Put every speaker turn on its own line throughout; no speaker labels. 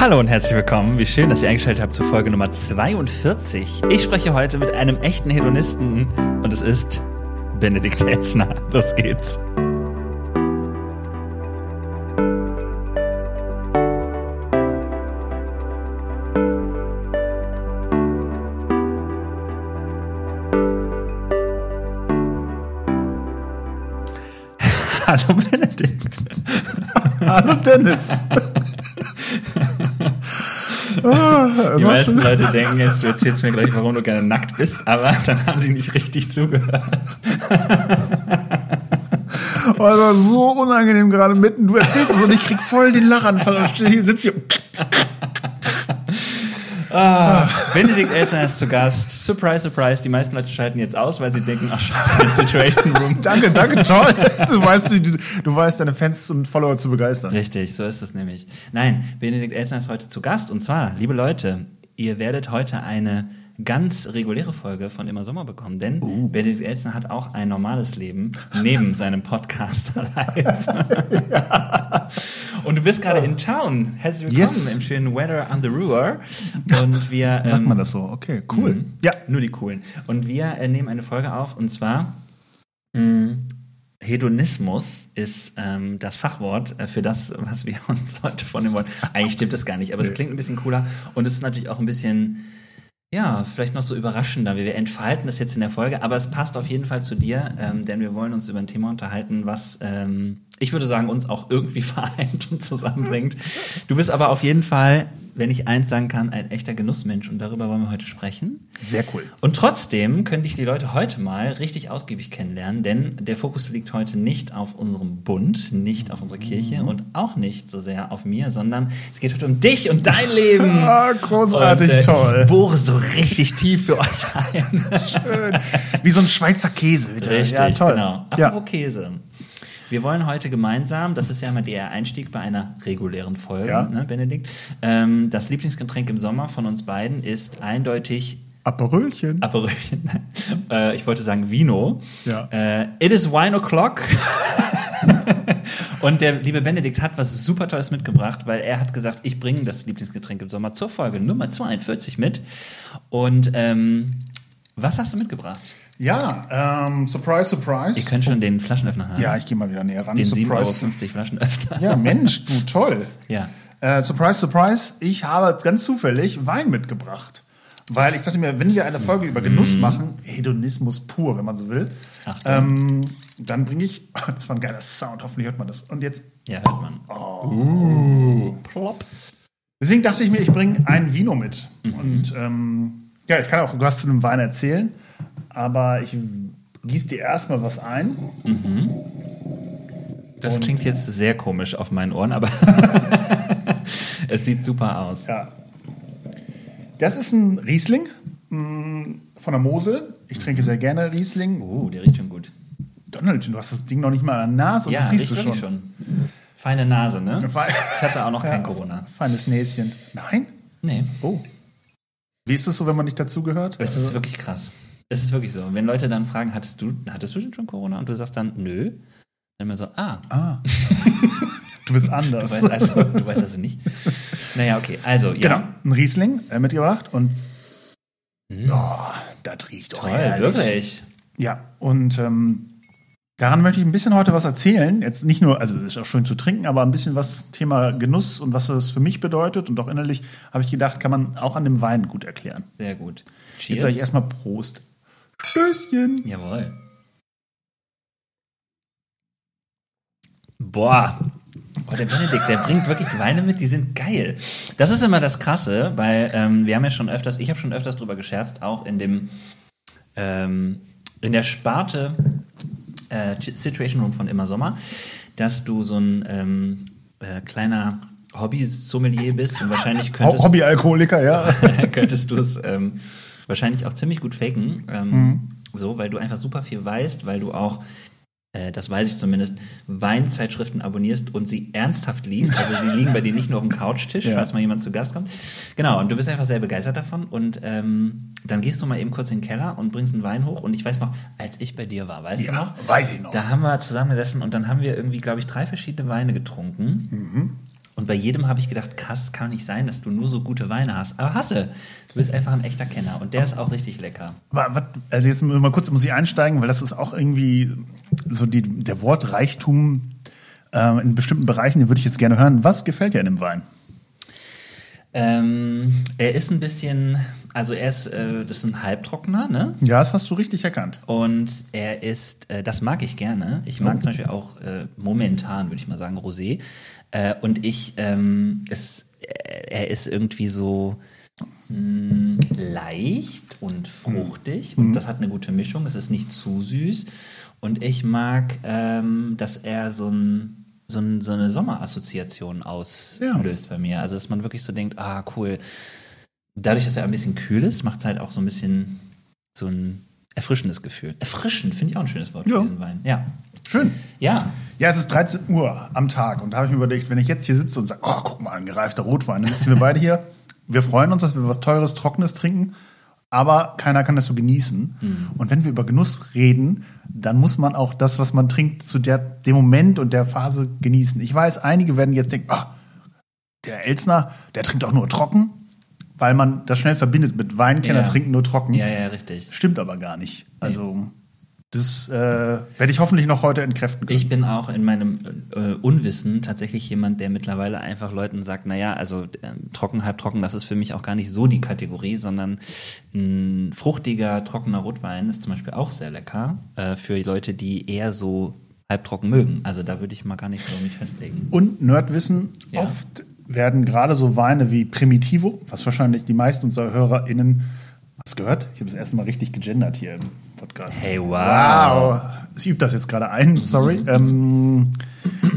Hallo und herzlich willkommen. Wie schön, dass ihr eingeschaltet habt zur Folge Nummer 42. Ich spreche heute mit einem echten Hedonisten und es ist Benedikt Elsner. Los geht's. Hallo Benedikt.
Hallo Dennis.
Die meisten Leute denken jetzt, du erzählst mir gleich, warum du gerne nackt bist, aber dann haben sie nicht richtig zugehört.
Oh, das war so unangenehm gerade mitten. Du erzählst es und ich krieg voll den Lachanfall und stehe hier, sitze hier.
Ah, Benedikt Elsner ist zu Gast. Surprise, surprise. Die meisten Leute schalten jetzt aus, weil sie denken, ach scheiße, Situation Room.
Danke, danke, toll. Du weißt, du, du weißt, deine Fans und Follower zu begeistern.
Richtig, so ist es nämlich. Nein, Benedikt Elsner ist heute zu Gast. Und zwar, liebe Leute, ihr werdet heute eine ganz reguläre Folge von Immer Sommer bekommen, denn Benedikt Elsner hat auch ein normales Leben neben seinem Podcast live. Und du bist gerade in Town. Herzlich willkommen
Yes.
im schönen Weather on the Ruhr. Und wir
Sagt
ähm,
man das so? Okay, cool.
Mhm.
Ja,
Nur die coolen. Und wir äh, nehmen eine Folge auf und zwar mh, Hedonismus ist ähm, das Fachwort äh, für das, was wir uns heute vornehmen wollen. Eigentlich stimmt das gar nicht, aber es
Nee.
klingt ein bisschen cooler und es ist natürlich auch ein bisschen, ja, vielleicht noch so überraschender. Wir entfalten das jetzt in der Folge, aber es passt auf jeden Fall zu dir, ähm, denn wir wollen uns über ein Thema unterhalten, was ähm, ich würde sagen, uns auch irgendwie vereint und zusammenbringt. Du bist aber auf jeden Fall, wenn ich eins sagen kann, ein echter Genussmensch und darüber wollen wir heute sprechen.
sehr cool.
Und trotzdem könnte ich die Leute heute mal richtig ausgiebig kennenlernen, denn der Fokus liegt heute nicht auf unserem Bund, nicht auf unserer Kirche und auch nicht so sehr auf mir, sondern es geht heute um dich und dein Leben.
Ah, großartig,
und, äh,
toll.
So richtig tief für euch ein.
Schön. Wie so ein Schweizer Käse. Wieder.
Richtig,
ja, toll.
genau.
Ja.
Apropos Käse. Wir wollen heute gemeinsam, das ist ja immer der Einstieg bei einer regulären Folge,
Ja.
ne, Benedikt. Ähm, das Lieblingsgetränk im Sommer von uns beiden ist eindeutig
Aperölchen.
Aperölchen. äh, ich wollte sagen Vino.
Ja.
Äh, it is wine o'clock. Und der liebe Benedikt hat was super Tolles mitgebracht, weil er hat gesagt, ich bringe das Lieblingsgetränk im Sommer zur Folge Nummer 42 mit. Und ähm, was hast du mitgebracht?
Ja, ähm, surprise, surprise.
Ihr könnt schon den Flaschenöffner haben.
ja, ich gehe mal wieder näher ran.
den 7,50 Euro
surprise.
Flaschenöffner.
Ja, Mensch, du toll.
Ja.
Äh, surprise, surprise. Ich habe ganz zufällig Wein mitgebracht. Weil ich dachte mir, wenn wir eine Folge über Genuss machen, Hedonismus pur, wenn man so will,
Achtung.
ähm, dann bringe ich, das war ein geiler Sound, hoffentlich hört man das. Und jetzt,
Ja, hört man.
Oh.
Plopp.
deswegen dachte ich mir, ich bringe ein Vino mit.
Mhm.
Und ähm, ja, ich kann auch was zu dem Wein erzählen, aber ich gieße dir erstmal was ein.
Das
Und-
klingt jetzt sehr komisch auf meinen Ohren, aber es sieht super aus.
Ja. Das ist ein Riesling mh, von der Mosel. Ich trinke sehr gerne Riesling.
Oh, der riecht schon gut.
Donald, du hast das Ding noch nicht mal an der Nase und
ja,
das riechst du schon.
schon. Feine Nase, ne? Ich hatte auch noch kein Corona.
Feines Näschen. Nein?
Nee.
Oh. Wie ist es so, wenn man nicht dazugehört?
Es ist wirklich krass. Es ist wirklich so. Wenn Leute dann fragen, hattest du, hattest du denn schon Corona? Und du sagst dann, nö. Dann immer so, ah,
Ah. du bist
du
anders.
weißt also, du weißt also nicht. Naja, okay. Also, ja.
Genau, ein Riesling äh, mitgebracht und
Mhm.
oh, das riecht
Toll, wirklich.
Ja, und ähm, daran möchte ich ein bisschen heute was erzählen. Jetzt nicht nur, also es ist auch schön zu trinken, aber ein bisschen was Thema Genuss und was das für mich bedeutet und auch innerlich, habe ich gedacht, kann man auch an dem Wein gut erklären.
Sehr gut.
Jetzt
Cheers.
sage ich erstmal Prost. Stößchen.
Jawohl. Boah. Oh, der Benedikt, der bringt wirklich Weine mit, die sind geil. Das ist immer das Krasse, weil ähm, wir haben ja schon öfters, ich habe schon öfters drüber gescherzt, auch in dem, ähm, in der Sparte äh, Situation Room von Immer Sommer, dass du so ein ähm, äh, kleiner Hobby-Sommelier bist und wahrscheinlich könntest,
Hobbyalkoholiker, ja.
könntest du es ähm, wahrscheinlich auch ziemlich gut faken. Ähm, So, weil du einfach super viel weißt, weil du auch, äh, das weiß ich zumindest, Weinzeitschriften abonnierst und sie ernsthaft liest. Also sie liegen bei dir nicht nur auf dem Couchtisch,
Ja.
falls mal jemand zu Gast kommt. Genau, und du bist einfach sehr begeistert davon. Und ähm, dann gehst du mal eben kurz in den Keller und bringst einen Wein hoch. Und ich weiß noch, als ich bei dir war, weißt du
Ja,
noch?
weiß ich noch.
Da haben wir zusammengesessen und dann haben wir irgendwie, glaube ich, drei verschiedene Weine getrunken. Und bei jedem habe ich gedacht, krass, kann nicht sein, dass du nur so gute Weine hast. Aber hasse, du bist einfach ein echter Kenner und der ist auch richtig lecker.
Also jetzt mal kurz muss ich einsteigen, weil das ist auch irgendwie so die, der Wortreichtum ähm, in bestimmten Bereichen, den würde ich jetzt gerne hören. Was gefällt dir an dem Wein?
Ähm, er ist ein bisschen, also er ist, äh, das ist ein Halbtrockener, ne?
Ja, das hast du richtig erkannt.
Und er ist, äh, das mag ich gerne. Ich mag zum Beispiel auch äh, momentan, würde ich mal sagen, Rosé. Äh, und ich, ähm, es, äh, er ist irgendwie so mh, leicht und fruchtig und das hat eine gute Mischung. Es ist nicht zu süß. Und ich mag, ähm, dass er so ein so, ein, so eine Sommerassoziation auslöst bei mir. Also, dass man wirklich so denkt, ah, cool. Dadurch, dass er ein bisschen kühl ist, macht es halt auch so ein bisschen so ein erfrischendes Gefühl. Erfrischend finde ich auch ein schönes Wort
Ja.
für diesen Wein. Ja.
Schön.
Ja.
Ja, es ist 13 Uhr am Tag und da habe ich mir überlegt, wenn ich jetzt hier sitze und sage, oh, guck mal, ein gereifter Rotwein, dann sitzen wir beide hier. Wir freuen uns, dass wir was Teures, Trockenes trinken, aber keiner kann das so genießen. Und wenn wir über Genuss reden, dann muss man auch das, was man trinkt, zu der, dem Moment und der Phase genießen. Ich weiß, einige werden jetzt denken, ah, der Elsner, der trinkt auch nur trocken, weil man das schnell verbindet mit Weinkenner
Ja.
trinken nur trocken.
Ja, ja, richtig.
Stimmt aber gar nicht. Also, das äh, werde ich hoffentlich noch heute entkräften können.
Ich bin auch in meinem äh, Unwissen tatsächlich jemand, der mittlerweile einfach Leuten sagt, naja, also ähm, trocken, halb trocken, das ist für mich auch gar nicht so die Kategorie, sondern ein fruchtiger, trockener Rotwein ist zum Beispiel auch sehr lecker äh, für Leute, die eher so halbtrocken mögen. Also da würde ich mal gar nicht so mich festlegen.
Und Nerdwissen,
Ja.
oft werden gerade so Weine wie Primitivo, was wahrscheinlich die meisten unserer HörerInnen, du gehört? Ich habe das erste Mal richtig gegendert hier im Podcast.
Hey, wow.
Wow. Ich übe das jetzt gerade ein, sorry. ähm,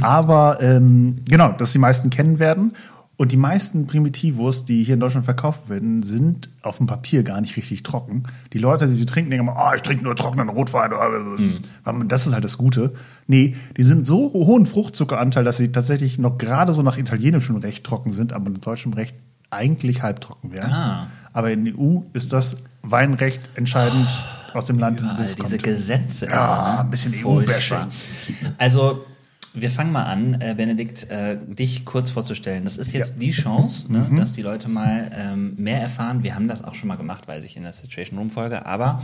aber ähm, genau, dass die meisten kennen werden. Und die meisten Primitivos, die hier in Deutschland verkauft werden, sind auf dem Papier gar nicht richtig trocken. Die Leute, die sie trinken, denken immer, oh, ich trinke nur trockenen Rotwein.
Mhm.
Das ist halt das Gute. Nee, die sind so hohen Fruchtzuckeranteil, dass sie tatsächlich noch gerade so nach italienischem Recht trocken sind, aber nach deutschem Recht eigentlich halbtrocken wären.
Ah.
Aber in der EU ist das Weinrecht entscheidend aus dem Land,
Überall
es
diese
kommt.
Gesetze.
Ja,
ne?
ein bisschen. EU-Bashing.
Also, wir fangen mal an, äh, Benedikt, äh, dich kurz vorzustellen. Das ist jetzt
Ja. Mhm.
die Chance, ne, dass die Leute mal ähm, mehr erfahren. Wir haben das auch schon mal gemacht, weiß ich, in der Situation Room Folge. Aber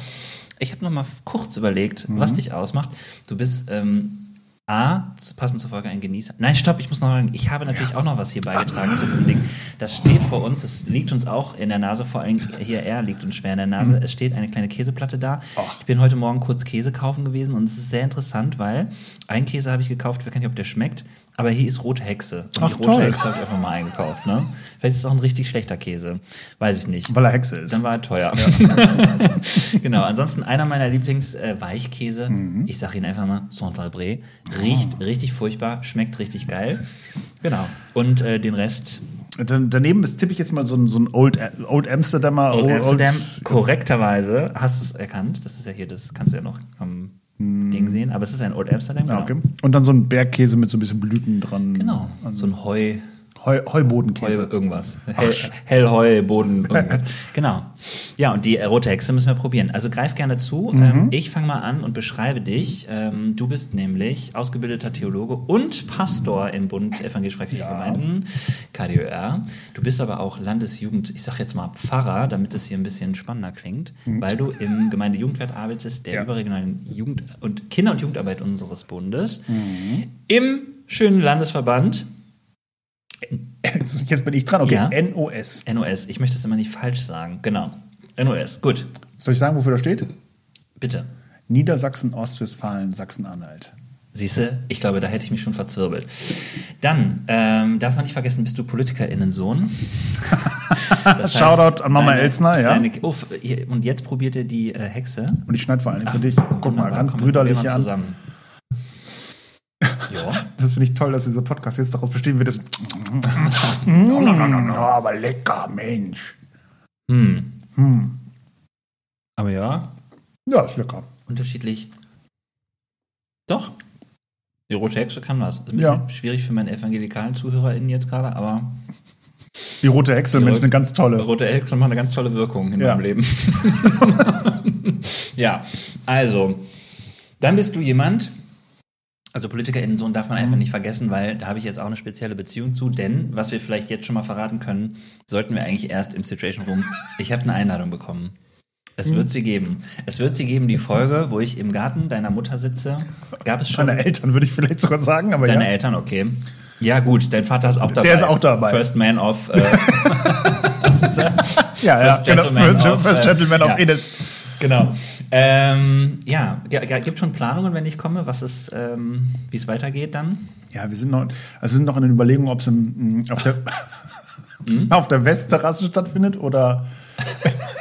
ich habe noch mal kurz überlegt,
Mhm.
was dich ausmacht. Du bist ähm, A, passend zur Folge ein Genießer. Nein, stopp, ich muss noch sagen, ich habe natürlich auch noch was hier beigetragen zu diesem Ding. Das steht vor uns, das liegt uns auch in der Nase, vor allem hier er liegt uns schwer in der Nase.
Mhm.
Es steht eine kleine Käseplatte da.
Ach.
Ich bin heute Morgen kurz Käse kaufen gewesen und es ist sehr interessant, weil einen Käse habe ich gekauft, ich weiß nicht, ob der schmeckt, aber hier ist rote Hexe. Und
Ach,
die rote
toll.
Hexe habe ich einfach mal eingekauft. Ne? Vielleicht ist es auch ein richtig schlechter Käse. Weiß ich nicht.
Weil er Hexe ist.
Dann war er teuer. genau, ansonsten einer meiner Lieblings-Weichkäse,
Mhm.
ich sage ihn einfach mal, Saint-Albré, riecht
Oh.
richtig furchtbar, schmeckt richtig geil. Genau. Und äh, den Rest,
Dann, daneben ist, tippe ich jetzt mal so ein, so ein Old, Old Amsterdamer.
Old Amsterdam, korrekterweise, hast du es erkannt, das ist ja hier, das kannst du ja noch am Ding sehen, aber es ist ein Old Amsterdam, genau.
okay. Und dann so ein Bergkäse mit so ein bisschen Blüten dran.
Genau, so ein Heu,
Heu,
Heu
Heubodenkäse.
irgendwas. Hell, Hellheu, Boden, irgendwas. genau. Ja, und die rote Hexe müssen wir probieren. Also greif gerne zu.
Mhm.
Ähm, ich fange mal an und beschreibe dich. Ähm, du bist nämlich ausgebildeter Theologe und Pastor im Bund evangelisch-freikirchlicher Gemeinden, KDÖR. Du bist aber auch Landesjugend, ich sage jetzt mal Pfarrer, damit es hier ein bisschen spannender klingt, weil du im Gemeindejugendwert arbeitest, der
Mhm. Ja.
überregionalen Jugend- und Kinder- und Jugendarbeit unseres Bundes.
Mhm.
Im schönen Landesverband
Jetzt bin ich dran. Okay,
Ja.
NOS.
NOS. Ich möchte es immer nicht falsch sagen. Genau. NOS. Gut.
Soll ich sagen, wofür das steht?
Bitte.
Niedersachsen, Ostwestfalen, Sachsen-Anhalt.
Siehste, ich glaube, da hätte ich mich schon verzwirbelt. Dann, ähm, darf man nicht vergessen, bist du PolitikerInnensohn. Das
Shoutout an Mama Elsner, ja.
Deine, oh, und jetzt probiert ihr die äh, Hexe.
Und ich schneide vor allem für dich. Guck mal, ganz brüderlich an.
zusammen. Ja.
Das finde ich toll, dass dieser Podcast jetzt daraus bestehen wird. Das mm, aber lecker, Mensch.
Hm. Aber ja,
Ja, ist lecker.
unterschiedlich. Doch. Die rote Hexe kann was. Ist ein bisschen
Ja.
schwierig für meine evangelikalen ZuhörerInnen jetzt gerade, aber
Die rote Hexe,
Die
Mensch, eine ganz tolle.
Rote Hexe macht eine ganz tolle Wirkung in
Ja.
meinem Leben. ja, also, dann bist du jemand, Also PolitikerInnen-Sohn darf man einfach nicht vergessen, weil da habe ich jetzt auch eine spezielle Beziehung zu. Denn, was wir vielleicht jetzt schon mal verraten können, sollten wir eigentlich erst im Situation Room. Ich habe eine Einladung bekommen. Es wird sie geben. Es wird sie geben, die Folge, wo ich im Garten deiner Mutter sitze. Gab es schon
Deine Eltern würde ich vielleicht sogar sagen, aber
deine
ja.
Eltern, okay. Ja, gut, dein Vater ist auch dabei.
Der ist auch dabei.
First Man of. Äh?
Ja, ja,
First
genau.
Gentleman
First,
of,
First
äh,
Gentleman of
ja.
Edith.
Genau. Ähm, ja, gibt schon Planungen, wenn ich komme, was ist, ähm, wie es weitergeht dann?
Ja, wir sind noch, also sind noch in den Überlegungen, ob es mh, auf, der,
Hm?
auf der Westterrasse stattfindet oder,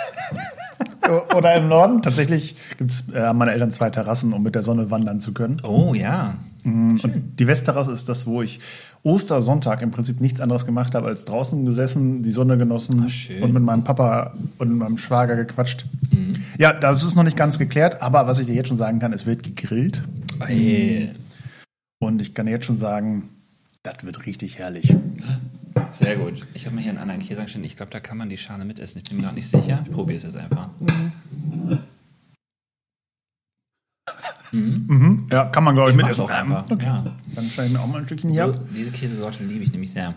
oder im Norden. Tatsächlich gibt's äh, haben meine Eltern zwei Terrassen, um mit der Sonne wandern zu können.
Oh ja.
Und die Westterrasse ist das, wo ich Ostersonntag im Prinzip nichts anderes gemacht habe, als draußen gesessen, die Sonne genossen
Ah, schön.
und mit meinem Papa und mit meinem Schwager gequatscht. Ja, das ist noch nicht ganz geklärt, aber was ich dir jetzt schon sagen kann, es wird gegrillt.
Ey,
Und ich kann dir jetzt schon sagen, das wird richtig herrlich.
sehr gut. Ich habe mir hier einen anderen Käse angestellt. Ich glaube, da kann man die Schale mitessen. Ich bin mir noch nicht sicher. Ich probiere es jetzt einfach.
Mhm. Ja, kann man, glaube ich, mitessen.
doch einfach.
Okay.
Ja.
Dann schneide ich mir auch mal ein Stückchen hier
So,
ab.
diese Käsesorte liebe ich nämlich sehr.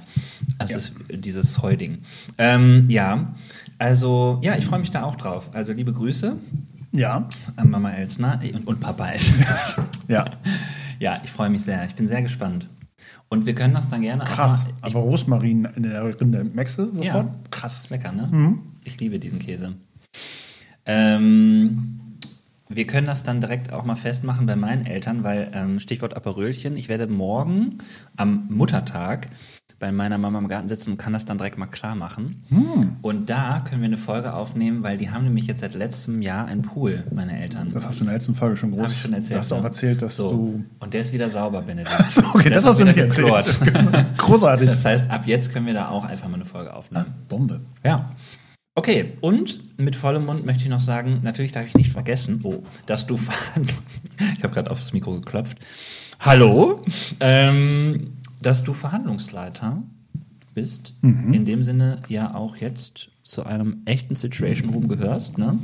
Das
Ja.
ist dieses Heuding. Ähm, ja, also, ja, ich freue mich da auch drauf. Also, liebe Grüße
Ja,
an Mama Elsner und, und Papa Elsner.
ja.
ja, ich freue mich sehr. Ich bin sehr gespannt. Und wir können das dann gerne
Krass.
auch mal.
Aber Rosmarin in der Rinde du sofort?
Ja.
Krass.
lecker, ne? Ich liebe diesen Käse. Ähm, wir können das dann direkt auch mal festmachen bei meinen Eltern, weil ähm, Stichwort Aperölchen, ich werde morgen am Muttertag bei meiner Mama im Garten sitzen und kann das dann direkt mal klar machen. Und da können wir eine Folge aufnehmen, weil die haben nämlich jetzt seit letztem Jahr einen Pool, meine Eltern.
Das hast du in der letzten Folge schon groß.
Hab ich schon erzählt.
Hast du auch
ne?
erzählt, dass
so.
du.
Und der ist wieder sauber, Benedikt.
Achso, okay, das hast du nicht erzählt. Großartig.
Das heißt, ab jetzt können wir da auch einfach mal eine Folge aufnehmen.
Bombe.
Ja. Okay, und mit vollem Mund möchte ich noch sagen, natürlich darf ich nicht vergessen, oh, dass du ich habe gerade aufs Mikro geklopft. Hallo, ähm, dass du Verhandlungsleiter bist, in dem Sinne ja auch jetzt zu einem echten Situation Room gehörst, ne?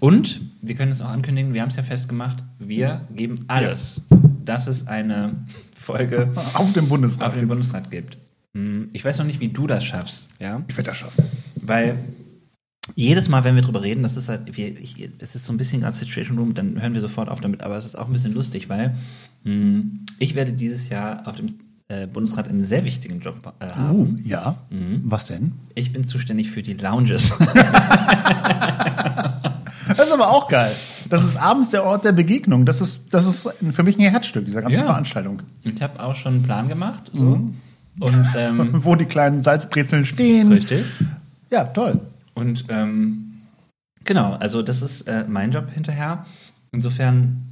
Und wir können es auch ankündigen, wir haben es ja festgemacht, wir geben alles, dass es eine Folge
Auf dem Bundesrat.
auf den Bundesrat gibt. Hm, Ich weiß noch nicht, wie du das schaffst, ja?
ich werde das schaffen.
Weil jedes Mal, wenn wir drüber reden, das ist halt, wir, ich, es ist so ein bisschen gerade Situation Room, dann hören wir sofort auf damit, aber es ist auch ein bisschen lustig, weil mh, ich werde dieses Jahr auf dem äh, Bundesrat einen sehr wichtigen Job äh, haben.
Uh, ja. Was denn?
Ich bin zuständig für die Lounges.
Das ist aber auch geil. Das ist abends der Ort der Begegnung. Das ist, das ist für mich ein Herzstück dieser ganzen
Ja.
Veranstaltung.
ich habe auch schon einen Plan gemacht. So. Und ähm,
Wo die kleinen Salzbrezeln stehen.
richtig.
Ja, toll.
Und ähm, genau, also das ist äh, mein Job hinterher. Insofern,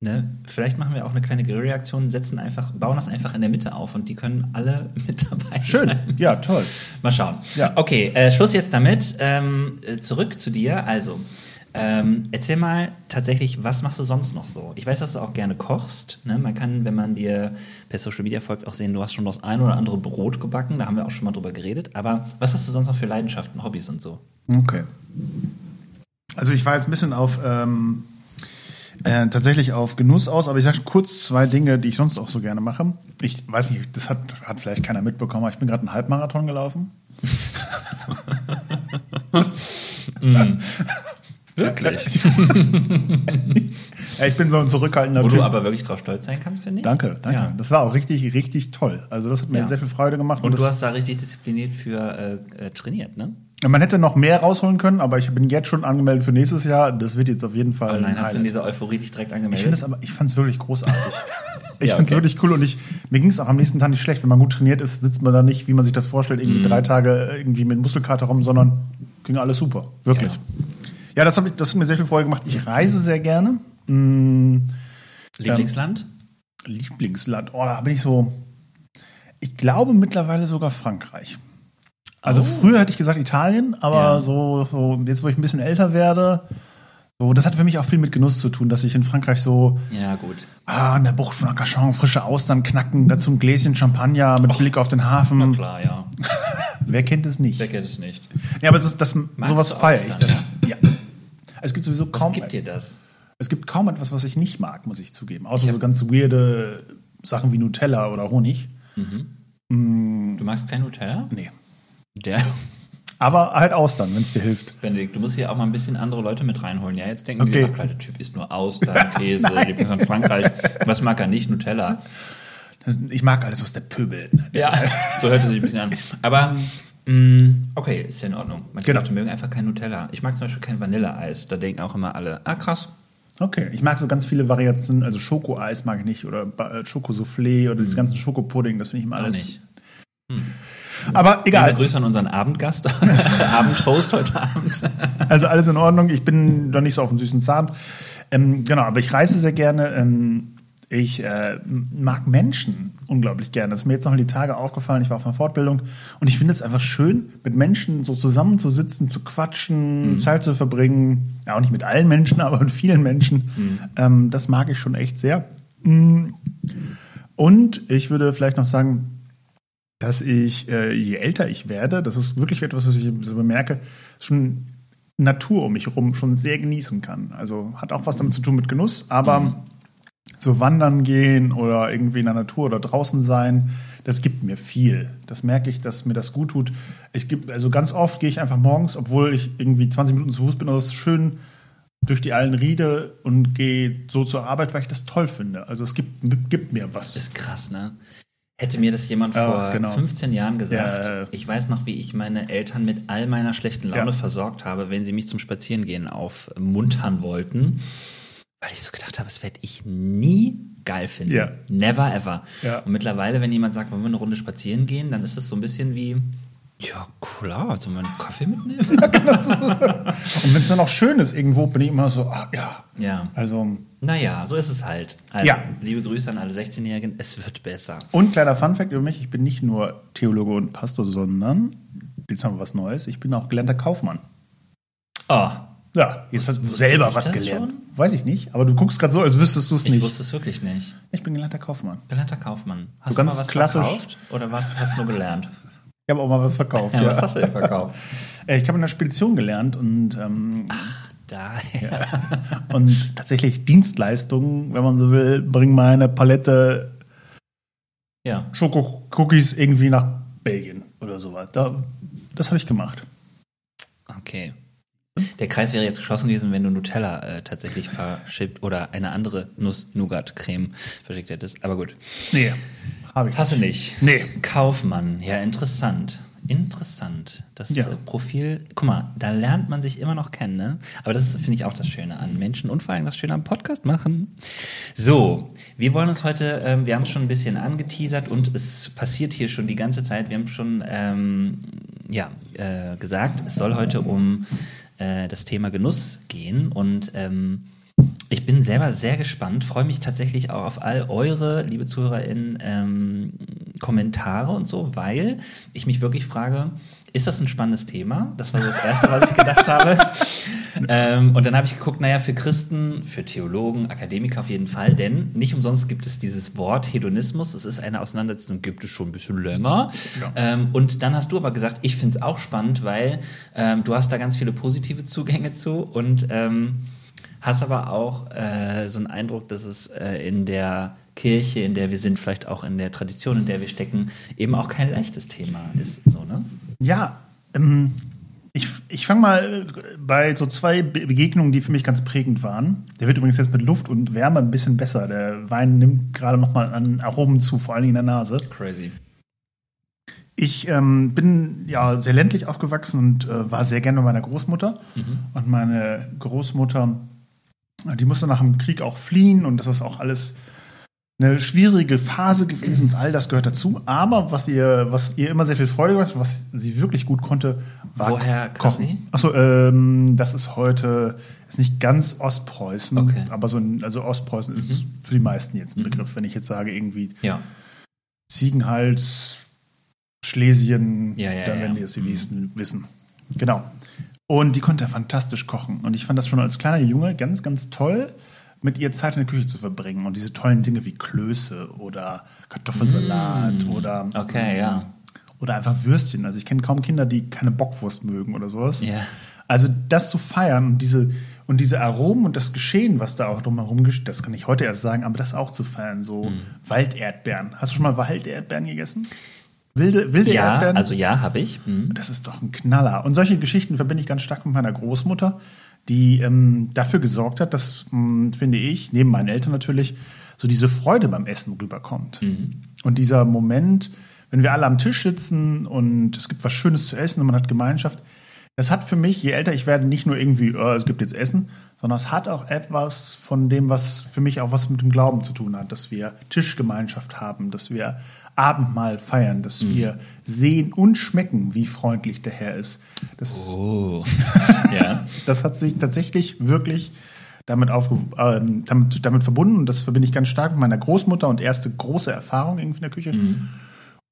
ne, vielleicht machen wir auch eine kleine Grillreaktion, setzen einfach, bauen das einfach in der Mitte auf und die können alle mit dabei
Schön.
sein.
Ja, toll.
Mal schauen.
Ja.
Okay, äh, Schluss jetzt damit. Ähm, äh, zurück zu dir. Also, ähm, erzähl mal tatsächlich, was machst du sonst noch so? Ich weiß, dass du auch gerne kochst. Ne? Man kann, wenn man dir per Social Media folgt, auch sehen, du hast schon das ein oder andere Brot gebacken. Da haben wir auch schon mal drüber geredet. Aber was hast du sonst noch für Leidenschaften, Hobbys und so?
Okay. Also ich war jetzt ein bisschen auf ähm, äh, tatsächlich auf Genuss aus, aber ich sage kurz zwei Dinge, die ich sonst auch so gerne mache. Ich weiß nicht, das hat, hat vielleicht keiner mitbekommen, aber ich bin gerade einen Halbmarathon gelaufen.
Wirklich?
Ja, ich bin so ein zurückhaltender
Wo
Typ.
du aber wirklich drauf stolz sein kannst, finde ich.
danke, danke.
Ja.
Das war auch richtig, richtig toll. Also das hat mir
Ja.
sehr viel Freude gemacht.
Und
das,
du hast da richtig diszipliniert für äh, äh, trainiert, ne?
man hätte noch mehr rausholen können, aber ich bin jetzt schon angemeldet für nächstes Jahr. Das wird jetzt auf jeden Fall.
Oh nein,
ein
hast du in dieser Euphorie dich direkt
Ich
angemeldet?
finde es aber, ich fand es wirklich großartig. Ich
Ja,
finde es
okay.
wirklich cool und ich, mir ging es auch am nächsten Tag nicht schlecht. Wenn man gut trainiert ist, sitzt man da nicht, wie man sich das vorstellt,
Mhm.
irgendwie drei Tage irgendwie mit Muskelkater rum, sondern ging alles super. Wirklich.
Ja.
Ja, das, ich, das hat mir sehr viel Freude gemacht. Ich reise sehr gerne. Mm,
Lieblingsland?
Lieblingsland. Oh, da bin ich so. Ich glaube mittlerweile sogar Frankreich. Also
Oh.
früher hätte ich gesagt Italien, aber
Ja.
so, so jetzt, wo ich ein bisschen älter werde, so, das hat für mich auch viel mit Genuss zu tun, dass ich in Frankreich so
Ja, gut.
Ah, an der Bucht von Arcachon, frische Austern knacken, dazu ein Gläschen Champagner mit Blick auf den
Na
Hafen.
klar, ja.
Wer kennt es nicht?
Wer kennt es nicht?
Ja, aber das, das, sowas feiere ich. Ja. Es gibt sowieso
Was
kaum.
gibt dir das?
Es gibt kaum etwas, was ich nicht mag, muss ich zugeben. Außer so ganz weirde Sachen wie Nutella oder Honig.
Du magst kein Nutella?
Nee.
Der,
Aber halt Austern, wenn es dir hilft.
Benedikt, du musst hier auch mal ein bisschen andere Leute mit reinholen. Ja, jetzt denken die,
Okay.
ach, klar, der Typ isst nur Austern, Käse, in Frankreich. Was mag er nicht? Nutella.
Ich mag alles, was der Pöbel.
Ja, so hört es sich ein bisschen an. Aber, okay, ist ja in Ordnung. Manche
Genau.
Leute mögen einfach kein Nutella. Ich mag zum Beispiel kein Vanilleeis. Da denken auch immer alle, ah, krass.
Okay, ich mag so ganz viele Variationen, also Schokoeis mag ich nicht oder äh, Schokosoufflé oder das ganze Schokopudding, das finde ich immer
Auch
alles.
nicht.
Aber
Liebe
egal,
Grüße an unseren Abendgast, Abendhost heute Abend.
also alles in Ordnung. Ich bin doch nicht so auf dem süßen Zahn. Ähm, genau, aber ich reise sehr gerne. Ähm, ich äh, mag Menschen unglaublich gerne. Das ist mir jetzt noch in die Tage aufgefallen. Ich war auf einer Fortbildung und ich finde es einfach schön, mit Menschen so zusammenzusitzen, zu quatschen, Zeit zu verbringen. Ja, auch nicht mit allen Menschen, aber mit vielen Menschen. Ähm, das mag ich schon echt sehr. Mm. Und ich würde vielleicht noch sagen, dass ich, äh, je älter ich werde, das ist wirklich etwas, was ich so bemerke, schon Natur um mich herum schon sehr genießen kann. Also hat auch was damit zu tun mit Genuss, aber so wandern gehen oder irgendwie in der Natur oder draußen sein, das gibt mir viel. Das merke ich, dass mir das gut tut. Ich geb, also ganz oft gehe ich einfach morgens, obwohl ich irgendwie 20 Minuten zu Fuß bin, oder schön durch die Allenriede und gehe so zur Arbeit, weil ich das toll finde. Also es gibt, gibt mir was.
Das ist krass, ne? Hätte mir das jemand vor
genau.
15 Jahren gesagt,
Ja,
ich weiß noch, wie ich meine Eltern mit all meiner schlechten Laune
Ja.
versorgt habe, wenn sie mich zum Spazierengehen aufmuntern wollten, weil ich so gedacht habe, das werde ich nie geil finden.
Ja.
Never ever.
Ja.
Und mittlerweile, wenn jemand sagt, wollen wir eine Runde spazieren gehen, dann ist es so ein bisschen wie, ja klar, sollen wir einen Kaffee mitnehmen?
Und wenn es dann auch schön ist irgendwo, bin ich immer so, ah, ja.
ja.
Also,
Naja, so ist es halt. Also,
Ja.
Liebe Grüße an alle 16-Jährigen, es wird besser.
und kleiner Funfact über mich, ich bin nicht nur Theologe und Pastor, sondern, jetzt haben wir was Neues, ich bin auch gelernter Kaufmann.
Oh,
Ja, jetzt hast du selber
du
was gelernt. Weiß ich nicht, aber du guckst gerade so, als wüsstest du es
ich
nicht.
wusste es wirklich nicht.
Ich bin gelernter Kaufmann.
Gelernter Kaufmann. Hast du
ganz
mal was
klassisch.
verkauft oder was hast du nur gelernt?
Ich habe auch mal was verkauft.
Ja,
ja.
Was hast du denn verkauft?
Äh, Ich habe in der Spedition gelernt und, ähm,
Daher.
und tatsächlich Dienstleistungen, wenn man so will, bringen meine Palette
Ja.
Schoko-Cookies irgendwie nach Belgien oder sowas. Da, das habe ich gemacht.
Okay. Der Kreis wäre jetzt geschlossen gewesen, wenn du Nutella äh, tatsächlich verschickt oder eine andere Nuss-Nougat-Creme verschickt hättest. Aber gut.
Nee, habe ich.
Hast du nicht?
Nee.
Kaufmann. Ja, interessant. Interessant. Das
Ja.
Profil, guck mal, da lernt man sich immer noch kennen, ne? Aber das finde ich, auch das Schöne an Menschen und vor allem das Schöne am Podcast machen. So, wir wollen uns heute, ähm, wir haben es schon ein bisschen angeteasert und es passiert hier schon die ganze Zeit. Wir haben schon ähm, ja, äh, gesagt, es soll heute um äh, das Thema Genuss gehen. Und ähm, ich bin selber sehr gespannt, freue mich tatsächlich auch auf all eure, liebe ZuhörerInnen, ähm, Kommentare und so, weil ich mich wirklich frage, ist das ein spannendes Thema? Das war so das Erste, was ich gedacht habe. Ähm, und dann habe ich geguckt, naja, für Christen, für Theologen, Akademiker auf jeden Fall, denn nicht umsonst gibt es dieses Wort Hedonismus. Es ist eine Auseinandersetzung, gibt es schon ein bisschen länger.
Ja.
Ähm, und dann hast du aber gesagt, ich finde es auch spannend, weil ähm, du hast da ganz viele positive Zugänge zu und ähm, hast aber auch äh, so einen Eindruck, dass es äh, in der Kirche, in der wir sind, vielleicht auch in der Tradition, in der wir stecken, eben auch kein leichtes Thema ist. So, ne?
Ja, ähm, ich, ich fange mal äh, bei so zwei Be Begegnungen, die für mich ganz prägend waren. Der wird übrigens jetzt mit Luft und Wärme ein bisschen besser. Der Wein nimmt gerade noch mal an Aromen zu, vor allem in der Nase.
Crazy.
Ich ähm, bin ja sehr ländlich aufgewachsen und äh, war sehr gerne bei meiner Großmutter. Und meine Großmutter, die musste nach dem Krieg auch fliehen und das ist auch alles eine schwierige Phase gewesen und all das gehört dazu. Aber was ihr, was ihr immer sehr viel Freude gemacht hat, was sie wirklich gut konnte, war
Woher
Kochen. Achso, ähm, das ist heute, ist nicht ganz Ostpreußen,
Okay.
aber so ein, also Ostpreußen ist für die meisten jetzt ein Begriff. Wenn ich jetzt sage, irgendwie
Ja.
Ziegenhals, Schlesien,
Ja, ja,
dann werden die es die nächsten wissen. Genau. Und die konnte fantastisch kochen. Und ich fand das schon als kleiner Junge ganz, ganz toll, mit ihr Zeit in der Küche zu verbringen. Und diese tollen Dinge wie Klöße oder Kartoffelsalat oder,
Okay, ja.
oder einfach Würstchen. Also ich kenne kaum Kinder, die keine Bockwurst mögen oder sowas.
Ja.
Also das zu feiern und diese Und diese Aromen und das Geschehen, was da auch drumherum geschieht, das kann ich heute erst sagen, aber das auch zu feiern, so
Mhm.
Walderdbeeren. Hast du schon mal Walderdbeeren gegessen? Wilde, wilde
Ja,
Erdbeeren?
also ja, habe ich. Mhm.
Das ist doch ein Knaller. Und solche Geschichten verbinde ich ganz stark mit meiner Großmutter, die ähm, dafür gesorgt hat, dass, mh, finde ich, neben meinen Eltern natürlich, so diese Freude beim Essen rüberkommt. Und dieser Moment, wenn wir alle am Tisch sitzen und es gibt was Schönes zu essen und man hat Gemeinschaft, das hat für mich, je älter ich werde, nicht nur irgendwie, oh, es gibt jetzt Essen, sondern es hat auch etwas von dem, was für mich auch was mit dem Glauben zu tun hat, dass wir Tischgemeinschaft haben, dass wir Abendmahl feiern, dass wir sehen und schmecken, wie freundlich der Herr ist. Das,
Oh. ja.
das hat sich tatsächlich wirklich damit, aufge ähm, damit, damit verbunden und das verbinde ich ganz stark mit meiner Großmutter und erste große Erfahrung irgendwie in der Küche.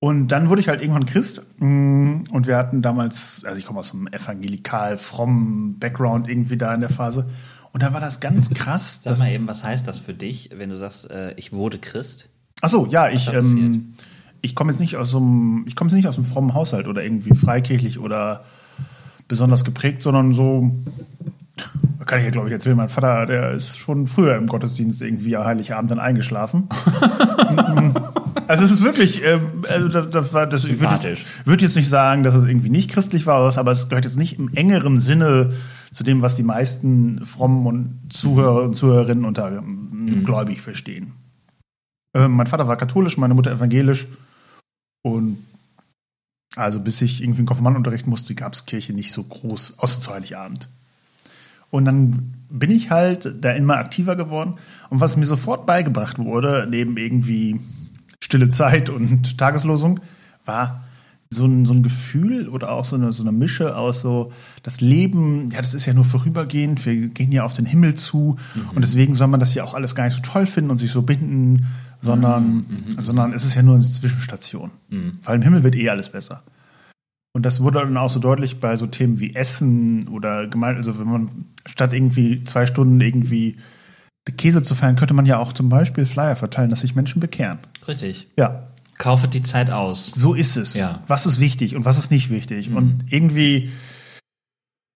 Und dann wurde ich halt irgendwann Christ mm, und wir hatten damals, also ich komme aus einem evangelikal frommen Background irgendwie da in der Phase und da war das ganz krass.
Sag mal eben, was heißt das für dich, wenn du sagst, äh, ich wurde Christ?
ach so, ja, ich, ähm, ich komme jetzt nicht aus so einem, ich komme jetzt nicht aus einem frommen Haushalt oder irgendwie freikirchlich oder besonders geprägt, sondern so, da kann ich ja glaube ich erzählen, mein Vater, der ist schon früher im Gottesdienst irgendwie am Heiligabend dann eingeschlafen. also es ist wirklich, ähm, also das, war das, ich würde würd jetzt nicht sagen, dass es irgendwie nicht christlich war, aber es gehört jetzt nicht im engeren Sinne zu dem, was die meisten frommen und Zuhörer und Zuhörerinnen unter ähm, gläubig verstehen. Ähm, mein Vater war katholisch, meine Mutter evangelisch. Und also bis ich irgendwie einen Konfirmandenunterricht musste, gab es Kirche nicht so groß, außer zu Heiligabend. Und dann bin ich halt da immer aktiver geworden. Und was mir sofort beigebracht wurde, neben irgendwie stille Zeit und Tageslosung, war so ein, so ein Gefühl oder auch so eine, so eine Mische aus so, das Leben, ja, das ist ja nur vorübergehend, wir gehen ja auf den Himmel zu und deswegen soll man das ja auch alles gar nicht so toll finden und sich so binden, sondern, sondern es ist ja nur eine Zwischenstation. Weil im Himmel wird eh alles besser. Und das wurde dann auch so deutlich bei so Themen wie Essen oder gemeint, also wenn man statt irgendwie zwei Stunden irgendwie Käse zu feiern, könnte man ja auch zum Beispiel Flyer verteilen, dass sich Menschen bekehren.
Richtig.
Ja,
Kaufet die Zeit aus.
so ist es.
Ja.
Was ist wichtig und was ist nicht wichtig? Und irgendwie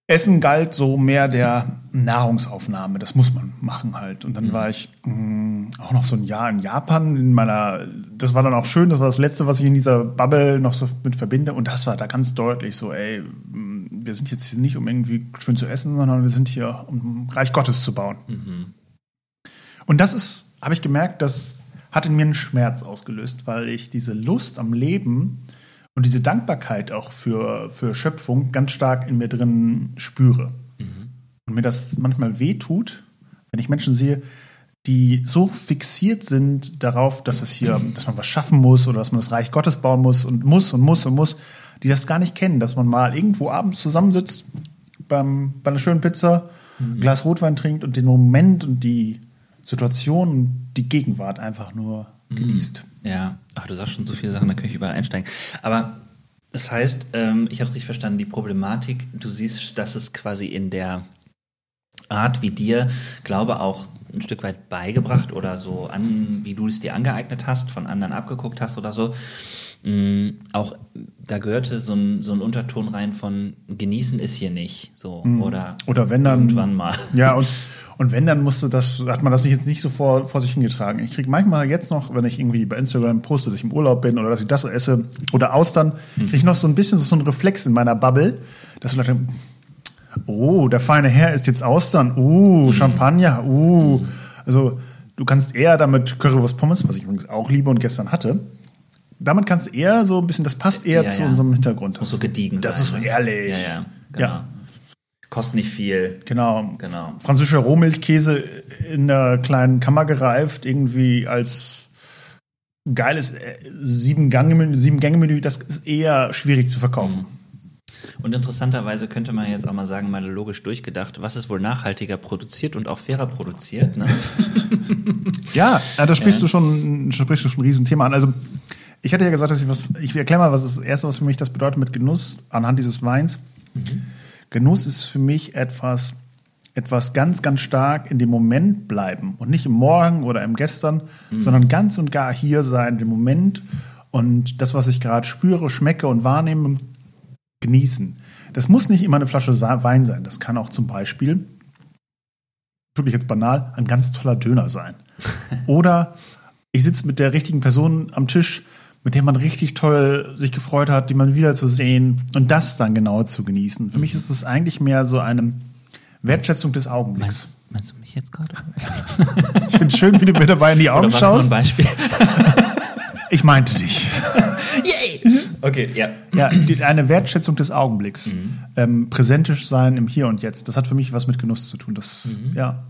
Essen galt so mehr der Nahrungsaufnahme. Das muss man machen halt. Und dann war ich mh, auch noch so ein Jahr in Japan in meiner. Das war dann auch schön. Das war das Letzte, was ich in dieser Bubble noch so mit verbinde. Und das war da ganz deutlich so, ey, mh, wir sind jetzt hier nicht, um irgendwie schön zu essen, sondern wir sind hier, um Reich Gottes zu bauen. Und das ist, habe ich gemerkt, das hat in mir einen Schmerz ausgelöst, weil ich diese Lust am Leben und diese Dankbarkeit auch für, für Schöpfung ganz stark in mir drin spüre. Und mir das manchmal wehtut, wenn ich Menschen sehe, die so fixiert sind darauf, dass es hier, dass man was schaffen muss oder dass man das Reich Gottes bauen muss und muss und muss und muss, die das gar nicht kennen, dass man mal irgendwo abends zusammensitzt beim, bei einer schönen Pizza, ein Glas Rotwein trinkt und den Moment und die Situation und die Gegenwart einfach nur genießt.
Ja, ach, du sagst schon so viele Sachen, da kann ich überall einsteigen. Aber das heißt, ähm, ich habe es richtig verstanden, die Problematik, du siehst, dass es quasi in der Art, wie dir Glaube auch ein Stück weit beigebracht oder so an, wie du es dir angeeignet hast, von anderen abgeguckt hast oder so. Mm, auch da gehörte so ein, so ein Unterton rein von genießen ist hier nicht. So, oder,
Oder wenn dann-
irgendwann mal.
Ja, und, und wenn, dann musste das, hat man das jetzt nicht so vor, vor sich hingetragen. Ich kriege manchmal jetzt noch, wenn ich irgendwie bei Instagram poste, dass ich im Urlaub bin oder dass ich das esse oder Austern, kriege ich noch so ein bisschen so einen Reflex in meiner Bubble, dass Leute, oh, der feine Herr ist jetzt Austern, uh, Champagner, uh. Also du kannst eher damit Currywurst Pommes, was ich übrigens auch liebe und gestern hatte, damit kannst du eher so ein bisschen, das passt eher
Ja,
zu
ja.
unserem Hintergrund.
Muss so gediegen
Das
sein,
ist so
ne?
ehrlich.
Ja, ja, genau.
Ja.
Kostet nicht viel.
Genau.
Genau.
Französischer Rohmilchkäse in der kleinen Kammer gereift, irgendwie als geiles äh, Sieben-Gänge-Menü, das ist eher schwierig zu verkaufen.
Und interessanterweise könnte man jetzt auch mal sagen, mal logisch durchgedacht, was ist wohl nachhaltiger produziert und auch fairer produziert? Ne?
Ja, da sprichst
Ja.
du schon, sprichst du schon ein Riesenthema an. Also ich hatte ja gesagt, dass ich was, ich erkläre mal, was das erste, was für mich das bedeutet mit Genuss anhand dieses Weins. Genuss ist für mich etwas, etwas ganz, ganz stark in dem Moment bleiben und nicht im Morgen oder im Gestern, sondern ganz und gar hier sein, im Moment und das, was ich gerade spüre, schmecke und wahrnehme, genießen. Das muss nicht immer eine Flasche Wein sein. Das kann auch zum Beispiel wirklich jetzt banal, ein ganz toller Döner sein. Oder ich sitze mit der richtigen Person am Tisch, mit der man richtig toll sich gefreut hat, die man wiederzusehen und das dann genau zu genießen. Für mich ist es eigentlich mehr so eine Wertschätzung des Augenblicks.
Meinst, meinst du mich jetzt gerade?
Ich finde schön, wie du mir dabei in die Augen
Oder was nur ein
schaust.
Beispiel?
Ich meinte dich.
Yay! Okay, ja.
Ja, eine Wertschätzung des Augenblicks. Ähm, präsentisch sein im Hier und Jetzt. Das hat für mich was mit Genuss zu tun. Das, ja.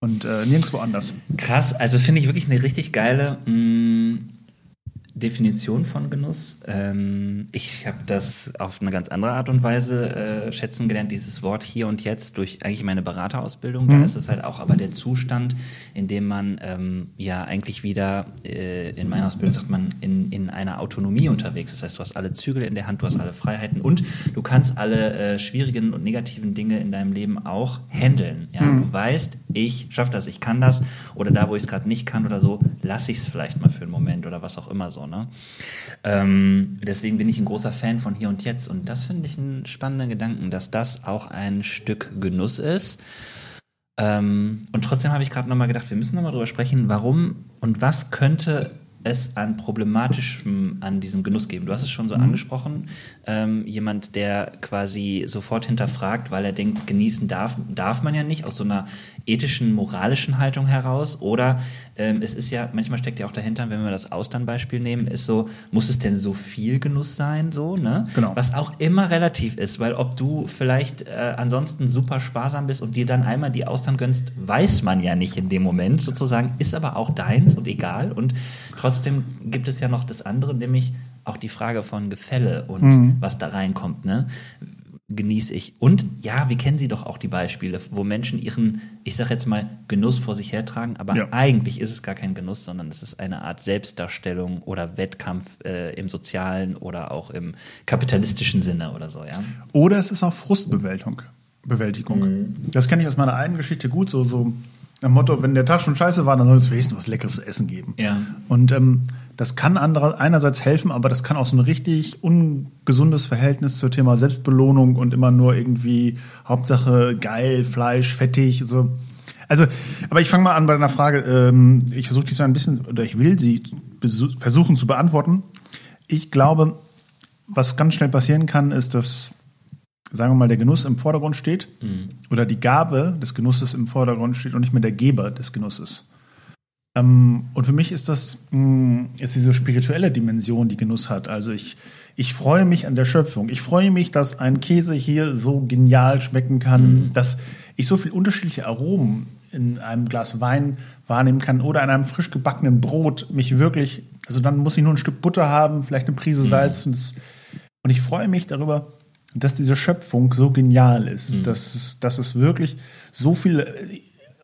Und äh, nirgendwo anders.
Krass, also finde ich wirklich eine richtig geile mh, Definition von Genuss. Ähm, ich habe das auf eine ganz andere Art und Weise äh, schätzen gelernt, dieses Wort hier und jetzt durch eigentlich meine Beraterausbildung. Da ist es halt auch aber der Zustand, in dem man ähm, ja eigentlich wieder, äh, in meiner Ausbildung sagt man, in, in einer Autonomie unterwegs ist. Das heißt, du hast alle Zügel in der Hand, du hast alle Freiheiten und du kannst alle äh, schwierigen und negativen Dinge in deinem Leben auch handeln. Ja? Du weißt, ich schaffe das, ich kann das oder da, wo ich es gerade nicht kann oder so, lasse ich es vielleicht mal für einen Moment oder was auch immer so. Ne? Ähm, deswegen bin ich ein großer Fan von hier und jetzt und das finde ich einen spannenden Gedanken, dass das auch ein Stück Genuss ist. Ähm, und trotzdem habe ich gerade nochmal gedacht, wir müssen nochmal drüber sprechen, warum und was könnte es an problematischem an diesem Genuss geben? Du hast es schon so angesprochen. Ähm, jemand, der quasi sofort hinterfragt, weil er denkt, genießen darf, darf man ja nicht, aus so einer ethischen, moralischen Haltung heraus. Oder ähm, es ist ja, manchmal steckt ja auch dahinter, wenn wir das Austernbeispiel nehmen, ist so, muss es denn so viel Genuss sein, so, ne?
Genau.
Was auch immer relativ ist, weil ob du vielleicht äh, ansonsten super sparsam bist und dir dann einmal die Austern gönnst, weiß man ja nicht in dem Moment sozusagen, ist aber auch deins und egal. Und trotzdem gibt es ja noch das andere, nämlich auch die Frage von Gefälle und was da reinkommt, ne? Genieße ich. Und ja, wir kennen sie doch auch die Beispiele, wo Menschen ihren, ich sag jetzt mal, Genuss vor sich hertragen, aber
Ja.
eigentlich ist es gar kein Genuss, sondern es ist eine Art Selbstdarstellung oder Wettkampf äh, im sozialen oder auch im kapitalistischen Sinne oder so, ja.
Oder es ist auch Frustbewältigung. Bewältigung. Das kenne ich aus meiner eigenen Geschichte gut, so, so am Motto, wenn der Tag schon scheiße war, dann soll es wenigstens was Leckeres zu essen geben.
Ja.
Und ähm, das kann andere, einerseits helfen, aber das kann auch so ein richtig ungesundes Verhältnis zum Thema Selbstbelohnung und immer nur irgendwie Hauptsache geil, Fleisch, fettig, so. Also, aber ich fange mal an bei einer Frage. Ähm, ich versuche die so ein bisschen, oder ich will sie versuchen zu beantworten. Ich glaube, was ganz schnell passieren kann, ist, dass, sagen wir mal, der Genuss im Vordergrund steht oder die Gabe des Genusses im Vordergrund steht und nicht mehr der Geber des Genusses. Ähm, und für mich ist das mh, ist diese spirituelle Dimension, die Genuss hat. Also ich, ich freue mich an der Schöpfung. Ich freue mich, dass ein Käse hier so genial schmecken kann, dass ich so viel unterschiedliche Aromen in einem Glas Wein wahrnehmen kann oder an einem frisch gebackenen Brot mich wirklich, also dann muss ich nur ein Stück Butter haben, vielleicht eine Prise Salz und, es, und ich freue mich darüber, dass diese Schöpfung so genial ist, dass, es, dass es wirklich so viel,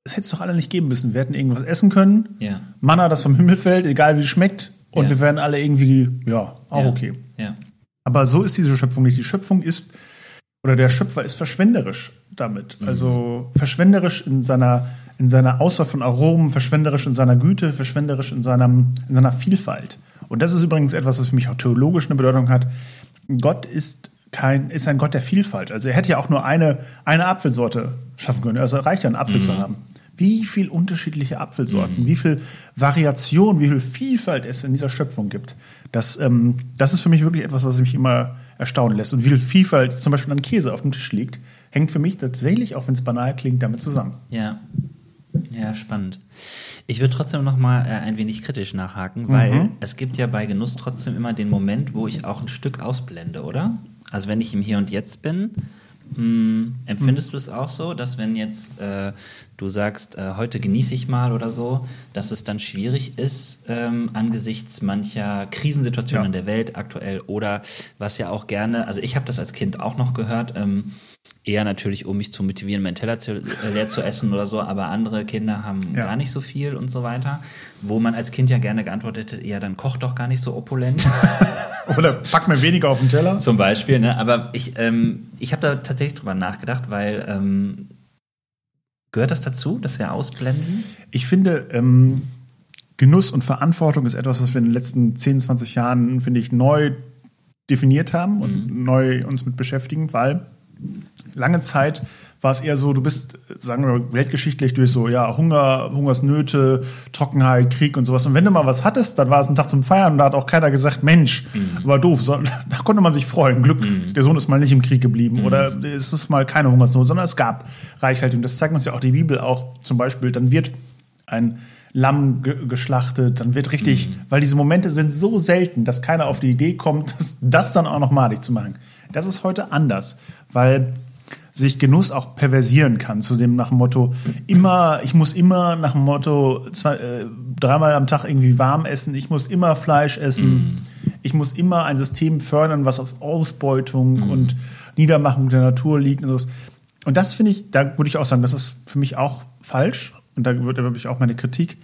es hätte es doch alle nicht geben müssen. Wir hätten irgendwas essen können,
Ja.
Manna, das vom Himmel fällt, egal wie es schmeckt, und
Ja.
wir wären alle irgendwie, ja, auch
ja.
okay.
Ja.
Aber so ist diese Schöpfung nicht. Die Schöpfung ist, oder der Schöpfer ist verschwenderisch damit. Also verschwenderisch in seiner, in seiner Auswahl von Aromen, verschwenderisch in seiner Güte, verschwenderisch in, seinem, in seiner Vielfalt. Und das ist übrigens etwas, was für mich auch theologisch eine Bedeutung hat. Gott ist kein, ist ein Gott der Vielfalt. Also er hätte ja auch nur eine, eine Apfelsorte schaffen können. Also reicht ja, einen Apfel zu haben. Wie viel unterschiedliche Apfelsorten, wie viel Variation, wie viel Vielfalt es in dieser Schöpfung gibt. Das, ähm, das ist für mich wirklich etwas, was mich immer erstaunen lässt. Und wie viel Vielfalt zum Beispiel an Käse auf dem Tisch liegt, hängt für mich tatsächlich, auch wenn es banal klingt, damit zusammen.
Ja. Ja, spannend. Ich würde trotzdem noch mal äh, ein wenig kritisch nachhaken, weil es gibt ja bei Genuss trotzdem immer den Moment, wo ich auch ein Stück ausblende, oder? Also wenn ich im Hier und Jetzt bin, mh, empfindest du es auch so, dass wenn jetzt äh, du sagst, äh, heute genieße ich mal oder so, dass es dann schwierig ist ähm, angesichts mancher Krisensituationen
Ja.
in der Welt aktuell oder was ja auch gerne, also ich habe das als Kind auch noch gehört, ähm, eher natürlich, um mich zu motivieren, meinen Teller zu, äh, leer zu essen oder so, aber andere Kinder haben
Ja.
gar nicht so viel und so weiter, wo man als Kind ja gerne geantwortet hätte, ja, dann koch doch gar nicht so opulent.
Oder pack mir weniger auf den Teller.
Zum Beispiel, ne? Aber ich, ähm, ich habe da tatsächlich drüber nachgedacht, weil ähm, gehört das dazu, dass wir ausblenden?
Ich finde, ähm, Genuss und Verantwortung ist etwas, was wir in den letzten 10, 20 Jahren, finde ich, neu definiert haben und neu uns mit beschäftigen, weil lange Zeit war es eher so, du bist, sagen wir, weltgeschichtlich durch so, ja, Hunger, Hungersnöte, Trockenheit, Krieg und sowas. Und wenn du mal was hattest, dann war es ein Tag zum Feiern und da hat auch keiner gesagt, Mensch, mhm. war doof. So, da konnte man sich freuen. Glück, mhm. der Sohn ist mal nicht im Krieg geblieben mhm. oder es ist mal keine Hungersnot, sondern es gab Reichhaltung. Das zeigt uns ja auch die Bibel auch zum Beispiel. Dann wird ein Lamm ge geschlachtet, dann wird richtig, mhm. weil diese Momente sind so selten, dass keiner auf die Idee kommt, das, das dann auch noch malig zu machen. Das ist heute anders, weil sich Genuss auch perversieren kann, zu dem nach dem Motto, immer, ich muss immer nach dem Motto zwei, äh, dreimal am Tag irgendwie warm essen, ich muss immer Fleisch essen, mm. ich muss immer ein System fördern, was auf Ausbeutung mm. und Niedermachung der Natur liegt und so. Und das finde ich, da würde ich auch sagen, das ist für mich auch falsch und da würde ich auch meine Kritik.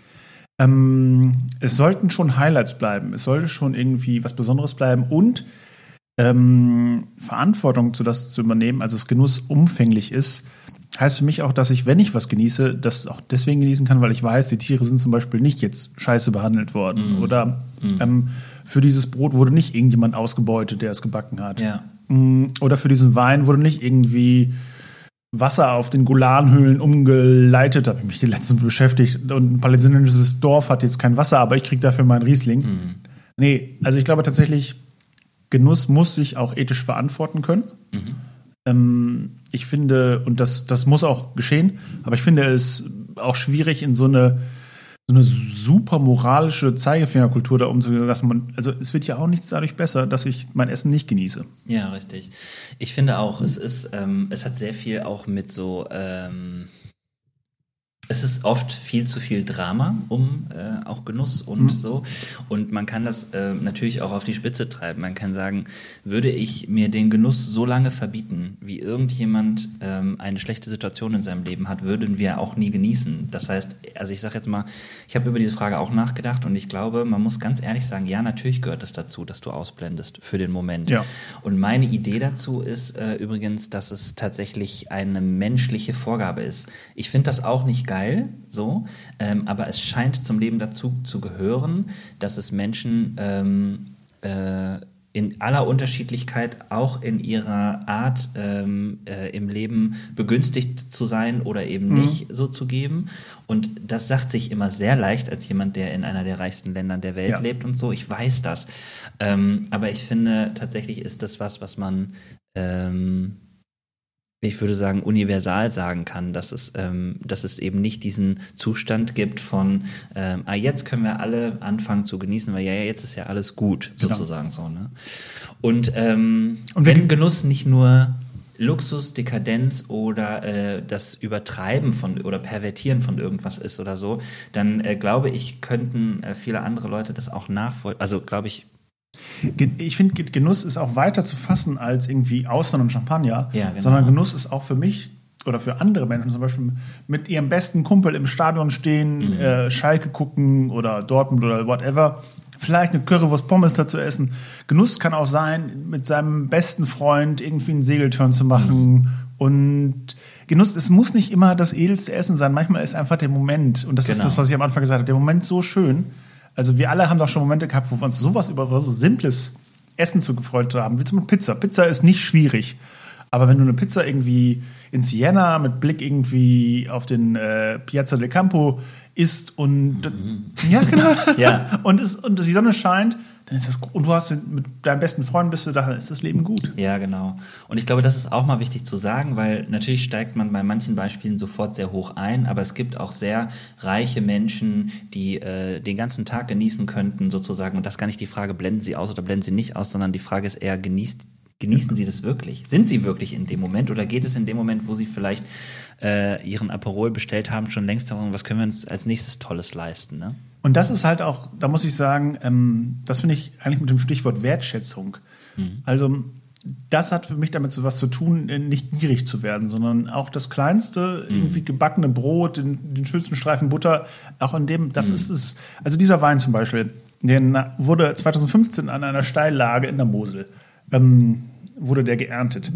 Ähm, es sollten schon Highlights bleiben, es sollte schon irgendwie was Besonderes bleiben und ähm, Verantwortung zu das zu übernehmen, also das Genuss umfänglich ist, heißt für mich auch, dass ich, wenn ich was genieße, das auch deswegen genießen kann, weil ich weiß, die Tiere sind zum Beispiel nicht jetzt scheiße behandelt worden mm. oder mm. Ähm, für dieses Brot wurde nicht irgendjemand ausgebeutet, der es gebacken hat.
Ja.
Mm, oder für diesen Wein wurde nicht irgendwie Wasser auf den Golanhöhlen umgeleitet, habe ich mich die letzten beschäftigt und ein palästinensisches Dorf hat jetzt kein Wasser, aber ich kriege dafür meinen Riesling. Mm. Nee, also ich glaube tatsächlich, Genuss muss sich auch ethisch verantworten können. Mhm. Ähm, ich finde, und das, das muss auch geschehen, aber ich finde es auch schwierig, in so eine, so eine super moralische Zeigefingerkultur da umzugehen. Also es wird ja auch nichts dadurch besser, dass ich mein Essen nicht genieße.
Ja, richtig. Ich finde auch, es ist, ähm, es hat sehr viel auch mit so ähm es ist oft viel zu viel Drama um äh, auch Genuss und mhm. so. Und man kann das äh, natürlich auch auf die Spitze treiben. Man kann sagen, würde ich mir den Genuss so lange verbieten, wie irgendjemand ähm, eine schlechte Situation in seinem Leben hat, würden wir auch nie genießen. Das heißt, also ich sage jetzt mal, ich habe über diese Frage auch nachgedacht und ich glaube, man muss ganz ehrlich sagen, ja, natürlich gehört es dazu, dass du ausblendest für den Moment.
Ja.
Und meine Idee dazu ist äh, übrigens, dass es tatsächlich eine menschliche Vorgabe ist. Ich finde das auch nicht geil, so, ähm, aber es scheint zum Leben dazu zu gehören, dass es Menschen ähm, äh, in aller Unterschiedlichkeit auch in ihrer Art ähm, äh, im Leben begünstigt zu sein oder eben mhm. nicht so zu geben. Und das sagt sich immer sehr leicht als jemand, der in einer der reichsten Länder der Welt ja. lebt und so. Ich weiß das. Ähm, aber ich finde, tatsächlich ist das was, was man ähm, ich würde sagen, universal sagen kann, dass es, ähm, dass es eben nicht diesen Zustand gibt von, ähm, ah, jetzt können wir alle anfangen zu genießen, weil ja, jetzt ist ja alles gut, genau. sozusagen so. Ne? Und, ähm, Und wenn Genuss nicht nur Luxus, Dekadenz oder äh, das Übertreiben von oder Pervertieren von irgendwas ist oder so, dann äh, glaube ich, könnten äh, viele andere Leute das auch nachvollziehen. Also glaube ich,
ich finde, Genuss ist auch weiter zu fassen als irgendwie Austern und Champagner,
ja, genau.
sondern Genuss ist auch für mich oder für andere Menschen zum Beispiel mit ihrem besten Kumpel im Stadion stehen, mhm. äh, Schalke gucken oder Dortmund oder whatever. Vielleicht eine Currywurst Pommes dazu essen. Genuss kann auch sein, mit seinem besten Freund irgendwie einen Segelturn zu machen. Mhm. Und Genuss, es muss nicht immer das edelste Essen sein. Manchmal ist einfach der Moment, und das genau. ist das, was ich am Anfang gesagt habe, der Moment so schön, also wir alle haben doch schon Momente gehabt, wo wir uns sowas über so simples Essen zu gefreut haben, wie zum Beispiel Pizza. Pizza ist nicht schwierig. Aber wenn du eine Pizza irgendwie in Siena mit Blick irgendwie auf den äh, Piazza del Campo isst und mhm. ja genau
ja.
und, es, und die Sonne scheint dann ist das und du hast mit deinem besten Freund bist du da, dann ist das Leben gut.
Ja, genau. Und ich glaube, das ist auch mal wichtig zu sagen, weil natürlich steigt man bei manchen Beispielen sofort sehr hoch ein, aber es gibt auch sehr reiche Menschen, die äh, den ganzen Tag genießen könnten, sozusagen. Und das ist gar nicht die Frage, blenden sie aus oder blenden sie nicht aus, sondern die Frage ist eher, genießt Genießen Sie das wirklich? Sind Sie wirklich in dem Moment oder geht es in dem Moment, wo Sie vielleicht äh, Ihren Aperol bestellt haben, schon längst darum, was können wir uns als nächstes Tolles leisten? Ne?
Und das ist halt auch, da muss ich sagen, ähm, das finde ich eigentlich mit dem Stichwort Wertschätzung. Mhm. Also das hat für mich damit so was zu tun, äh, nicht gierig zu werden, sondern auch das kleinste, mhm. irgendwie gebackene Brot, den, den, schönsten Streifen Butter, auch in dem, das mhm. ist es. Also dieser Wein zum Beispiel, der wurde 2015 an einer Steillage in der Mosel. Ähm, wurde der geerntet.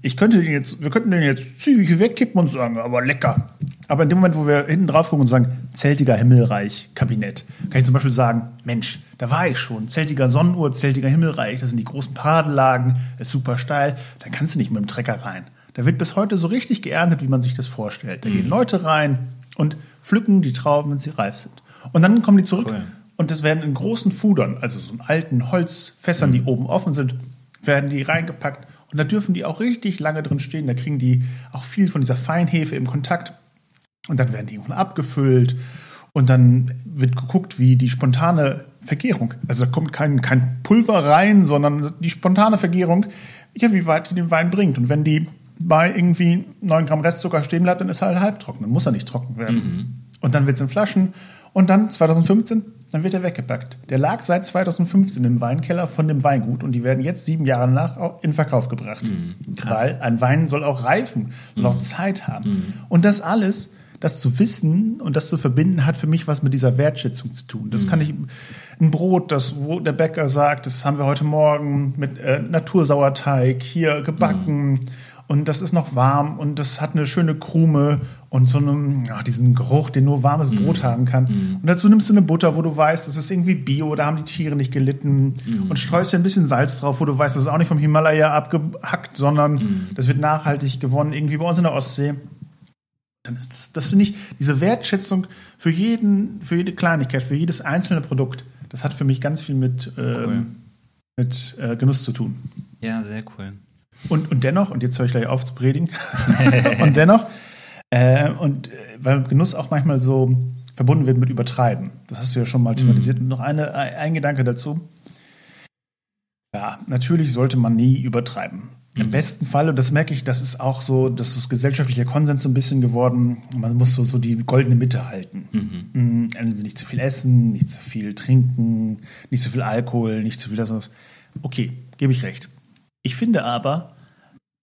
Ich könnte den jetzt, wir könnten den jetzt zügig wegkippen und sagen, aber lecker. Aber in dem Moment, wo wir hinten drauf gucken und sagen, Zeltiger Himmelreich, Kabinett, kann ich zum Beispiel sagen, Mensch, da war ich schon. Zeltiger Sonnenuhr, Zeltiger Himmelreich, das sind die großen Paradenlagen, ist super steil. Da kannst du nicht mit dem Trecker rein. Da wird bis heute so richtig geerntet, wie man sich das vorstellt. Da gehen Leute rein und pflücken die Trauben, wenn sie reif sind. Und dann kommen die zurück
Cool.
und das werden in großen Fudern, also so in alten Holzfässern, die oben offen sind, werden die reingepackt. Und da dürfen die auch richtig lange drin stehen. Da kriegen die auch viel von dieser Feinhefe im Kontakt. Und dann werden die irgendwann abgefüllt. Und dann wird geguckt, wie die spontane Vergärung, also da kommt kein, kein Pulver rein, sondern die spontane Vergärung, ja, wie weit die den Wein bringt. Und wenn die bei irgendwie 9 Gramm Restzucker stehen bleibt, dann ist er halt halbtrocken. Dann muss er nicht trocken werden. Und dann wird es in Flaschen. Und dann 2015, dann wird er weggepackt. Der lag seit 2015 im Weinkeller von dem Weingut und die werden jetzt sieben Jahre auch in Verkauf gebracht.
krass.
Weil ein Wein soll auch reifen, soll auch Zeit haben. Und das alles, das zu wissen und das zu verbinden, hat für mich was mit dieser Wertschätzung zu tun. Das kann ich, ein Brot, das, wo der Bäcker sagt, das haben wir heute Morgen mit äh, Natursauerteig hier gebacken. Und das ist noch warm und das hat eine schöne Krume und so einen, ja, diesen Geruch, den nur warmes Brot haben kann. Und dazu nimmst du eine Butter, wo du weißt, das ist irgendwie Bio, da haben die Tiere nicht gelitten. Und streust dir ein bisschen Salz drauf, wo du weißt, das ist auch nicht vom Himalaya abgehackt, sondern das wird nachhaltig gewonnen, irgendwie bei uns in der Ostsee. Dann ist das, das finde ich, diese Wertschätzung für jeden, für jede Kleinigkeit, für jedes einzelne Produkt, das hat für mich ganz viel mit, ähm,
Cool.
mit äh, Genuss zu tun.
Ja, sehr cool.
Und, und dennoch, und jetzt höre ich gleich auf zu predigen, und dennoch, äh, und äh, weil Genuss auch manchmal so verbunden wird mit Übertreiben. Das hast du ja schon mal thematisiert. Und noch eine, ein ein Gedanke dazu. Ja, natürlich sollte man nie übertreiben. Im besten Fall, und das merke ich, das ist auch so, das ist gesellschaftlicher Konsens so ein bisschen geworden, man muss so, so die goldene Mitte halten. Mhm. Also nicht zu viel essen, nicht zu viel trinken, nicht zu viel Alkohol, nicht zu viel das, und das. Okay, gebe ich recht. Ich finde aber,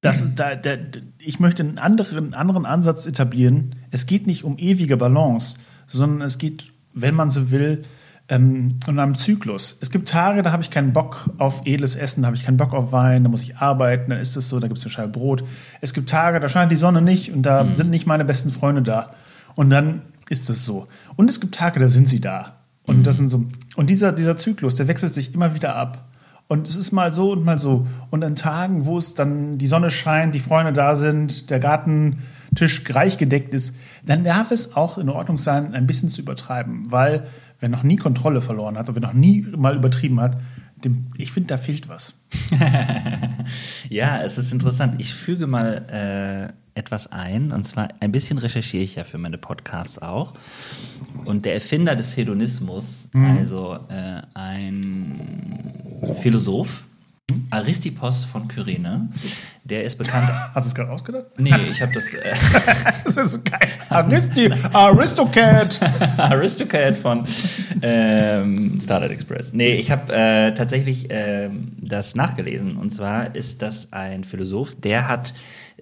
dass da, da, ich möchte einen anderen, anderen Ansatz etablieren. Es geht nicht um ewige Balance, sondern es geht, wenn man so will, ähm, um einen Zyklus. Es gibt Tage, da habe ich keinen Bock auf edles Essen, da habe ich keinen Bock auf Wein, da muss ich arbeiten, dann ist es so, da gibt es eine Scheibe Brot. Es gibt Tage, da scheint die Sonne nicht und da sind nicht meine besten Freunde da. Und dann ist es so. Und es gibt Tage, da sind sie da. Und das sind so. Und dieser, dieser Zyklus, der wechselt sich immer wieder ab. Und es ist mal so und mal so. Und an Tagen, wo es dann die Sonne scheint, die Freunde da sind, der Gartentisch reich gedeckt ist, dann darf es auch in Ordnung sein, ein bisschen zu übertreiben. Weil wer noch nie Kontrolle verloren hat und wer noch nie mal übertrieben hat, dem, ich finde, da fehlt was.
Ja, es ist interessant. Ich füge mal äh, etwas ein. Und zwar ein bisschen recherchiere ich ja für meine Podcasts auch. Und der Erfinder des Hedonismus, also äh, ein Philosoph, Aristippos von Kyrene, der ist bekannt.
Hast du es gerade ausgedacht?
Nee, ich habe das. Äh,
Das ist so geil. Aristi, Aristocat.
Aristocat von ähm, Starlight Express. Nee, ich habe äh, tatsächlich ähm, das nachgelesen. Und zwar ist das ein Philosoph, der hat